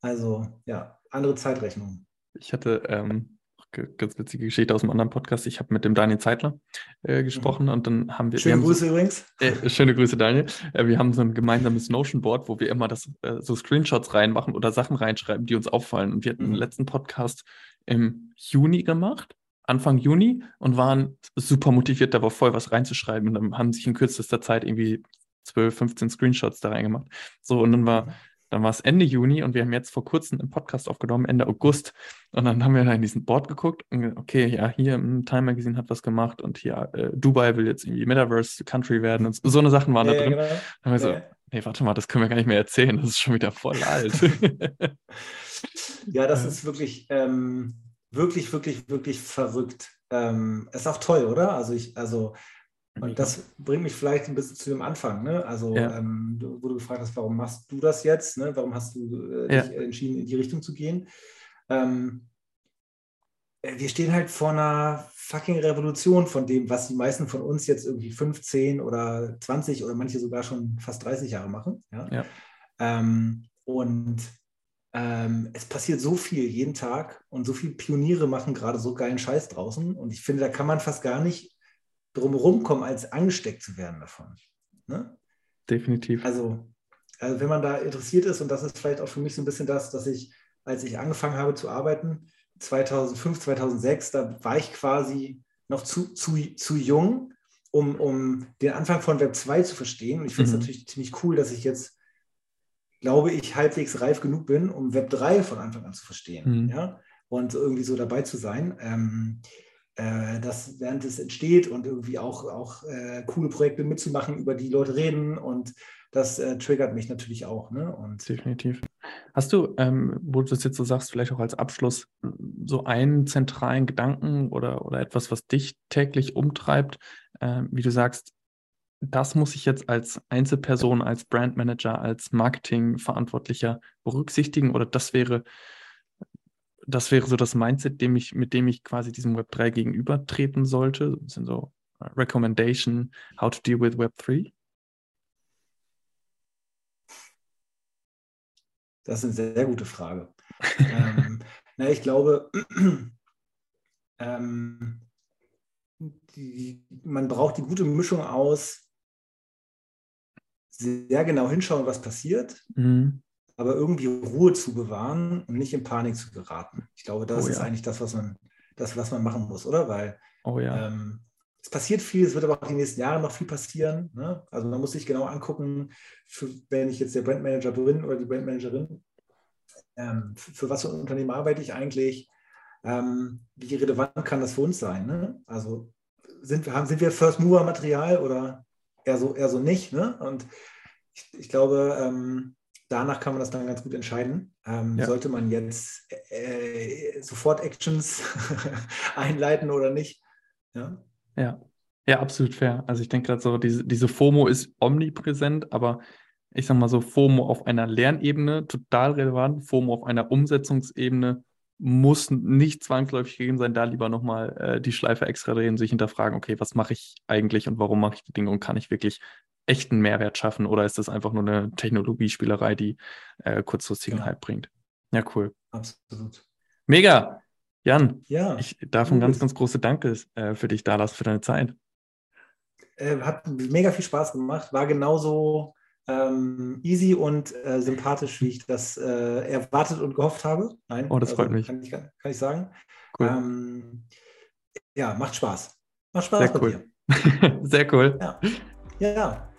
Speaker 2: Also, ja, andere Zeitrechnung.
Speaker 1: Ich hatte ähm, ganz witzige Geschichte aus einem anderen Podcast. Ich habe mit dem Daniel Zeitler äh, gesprochen mhm. und dann haben wir.
Speaker 2: Schöne
Speaker 1: wir
Speaker 2: Grüße
Speaker 1: so,
Speaker 2: übrigens.
Speaker 1: Äh, schöne Grüße, Daniel. Äh, wir haben so ein gemeinsames Notion-Board, wo wir immer das, äh, so Screenshots reinmachen oder Sachen reinschreiben, die uns auffallen. Und wir hatten mhm. den letzten Podcast im Juni gemacht Anfang Juni und waren super motiviert, da war voll was reinzuschreiben. Und dann haben sich in kürzester Zeit irgendwie 12, 15 Screenshots da reingemacht. So, und dann war, dann war es Ende Juni und wir haben jetzt vor kurzem einen Podcast aufgenommen, Ende August. Und dann haben wir da in diesen Board geguckt und okay, ja, hier im Time Magazine hat was gemacht und hier äh, Dubai will jetzt irgendwie Metaverse Country werden und so, eine Sachen waren ja, da drin. Genau. Dann haben wir so, nee, warte mal, das können wir gar nicht mehr erzählen, das ist schon wieder voll alt. [laughs]
Speaker 2: ja, das ist wirklich, ähm, wirklich, wirklich, wirklich verrückt. Ähm, ist auch toll, oder? Also ich, also, und das bringt mich vielleicht ein bisschen zu dem Anfang, ne? Also, ja. ähm, wo du gefragt hast, warum machst du das jetzt? Ne? Warum hast du äh, ja. dich entschieden, in die Richtung zu gehen? Ähm, äh, wir stehen halt vor einer fucking Revolution von dem, was die meisten von uns jetzt irgendwie 15 oder 20 oder manche sogar schon fast 30 Jahre machen. Ja? ja. Ähm, und ähm, es passiert so viel jeden Tag und so viele Pioniere machen gerade so geilen Scheiß draußen. Und ich finde, da kann man fast gar nicht drum kommen, als angesteckt zu werden davon. Ne?
Speaker 1: Definitiv.
Speaker 2: Also, also, wenn man da interessiert ist, und das ist vielleicht auch für mich so ein bisschen das, dass ich, als ich angefangen habe zu arbeiten, 2005, 2006, da war ich quasi noch zu, zu, zu jung, um, um den Anfang von Web 2 zu verstehen. Und ich finde es mhm. natürlich ziemlich cool, dass ich jetzt glaube ich, halbwegs reif genug bin, um Web 3 von Anfang an zu verstehen. Mhm. Ja? Und irgendwie so dabei zu sein. Ähm, äh, dass während es entsteht und irgendwie auch, auch äh, coole Projekte mitzumachen, über die Leute reden und das äh, triggert mich natürlich auch. Ne?
Speaker 1: Und Definitiv. Hast du, ähm, wo du das jetzt so sagst, vielleicht auch als Abschluss, so einen zentralen Gedanken oder, oder etwas, was dich täglich umtreibt, äh, wie du sagst, das muss ich jetzt als Einzelperson, als Brandmanager, als Marketingverantwortlicher berücksichtigen oder das wäre, das wäre so das Mindset, dem ich, mit dem ich quasi diesem Web 3 gegenübertreten sollte. Das sind so äh, Recommendation, how to deal with Web 3.
Speaker 2: Das ist eine sehr gute Frage. [laughs] ähm, na, ich glaube, [clears throat] ähm, die, man braucht die gute Mischung aus sehr genau hinschauen, was passiert, mhm. Aber irgendwie Ruhe zu bewahren und nicht in Panik zu geraten. Ich glaube, das oh, ist ja. eigentlich das, was man, das, was man machen muss, oder? Weil oh, ja. ähm, es passiert viel, es wird aber auch die nächsten Jahre noch viel passieren. Ne? Also man muss sich genau angucken, für, wenn ich jetzt der Brandmanager bin oder die Brandmanagerin, ähm, für, für, was für ein Unternehmen arbeite ich eigentlich? Ähm, wie relevant kann das für uns sein? Ne? Also sind, haben, sind wir First Mover Material oder eher so, eher so nicht? Ne? Und ich, ich glaube, ähm, danach kann man das dann ganz gut entscheiden. Ähm, ja. Sollte man jetzt äh, sofort Actions [laughs] einleiten oder nicht?
Speaker 1: Ja. ja. Ja, absolut fair. Also ich denke gerade so, diese, diese FOMO ist omnipräsent, aber ich sag mal so, FOMO auf einer Lernebene total relevant, FOMO auf einer Umsetzungsebene muss nicht zwangsläufig gegeben sein, da lieber nochmal äh, die Schleife extra drehen, sich hinterfragen, okay, was mache ich eigentlich und warum mache ich die Dinge und kann ich wirklich echten Mehrwert schaffen oder ist das einfach nur eine Technologiespielerei, die äh, kurzfristigen ja. Hype bringt? Ja, cool.
Speaker 2: Absolut.
Speaker 1: Mega. Jan, ja, ich darf ein ganz, ganz große Danke äh, für dich da lassen, für deine Zeit.
Speaker 2: Äh, hat mega viel Spaß gemacht, war genauso ähm, easy und äh, sympathisch, wie ich das äh, erwartet und gehofft habe.
Speaker 1: Nein, oh, das also, freut mich.
Speaker 2: Kann ich, kann ich sagen. Cool. Ähm, ja, macht Spaß. Macht Spaß
Speaker 1: Sehr cool. [laughs] Sehr cool.
Speaker 2: Ja. ja.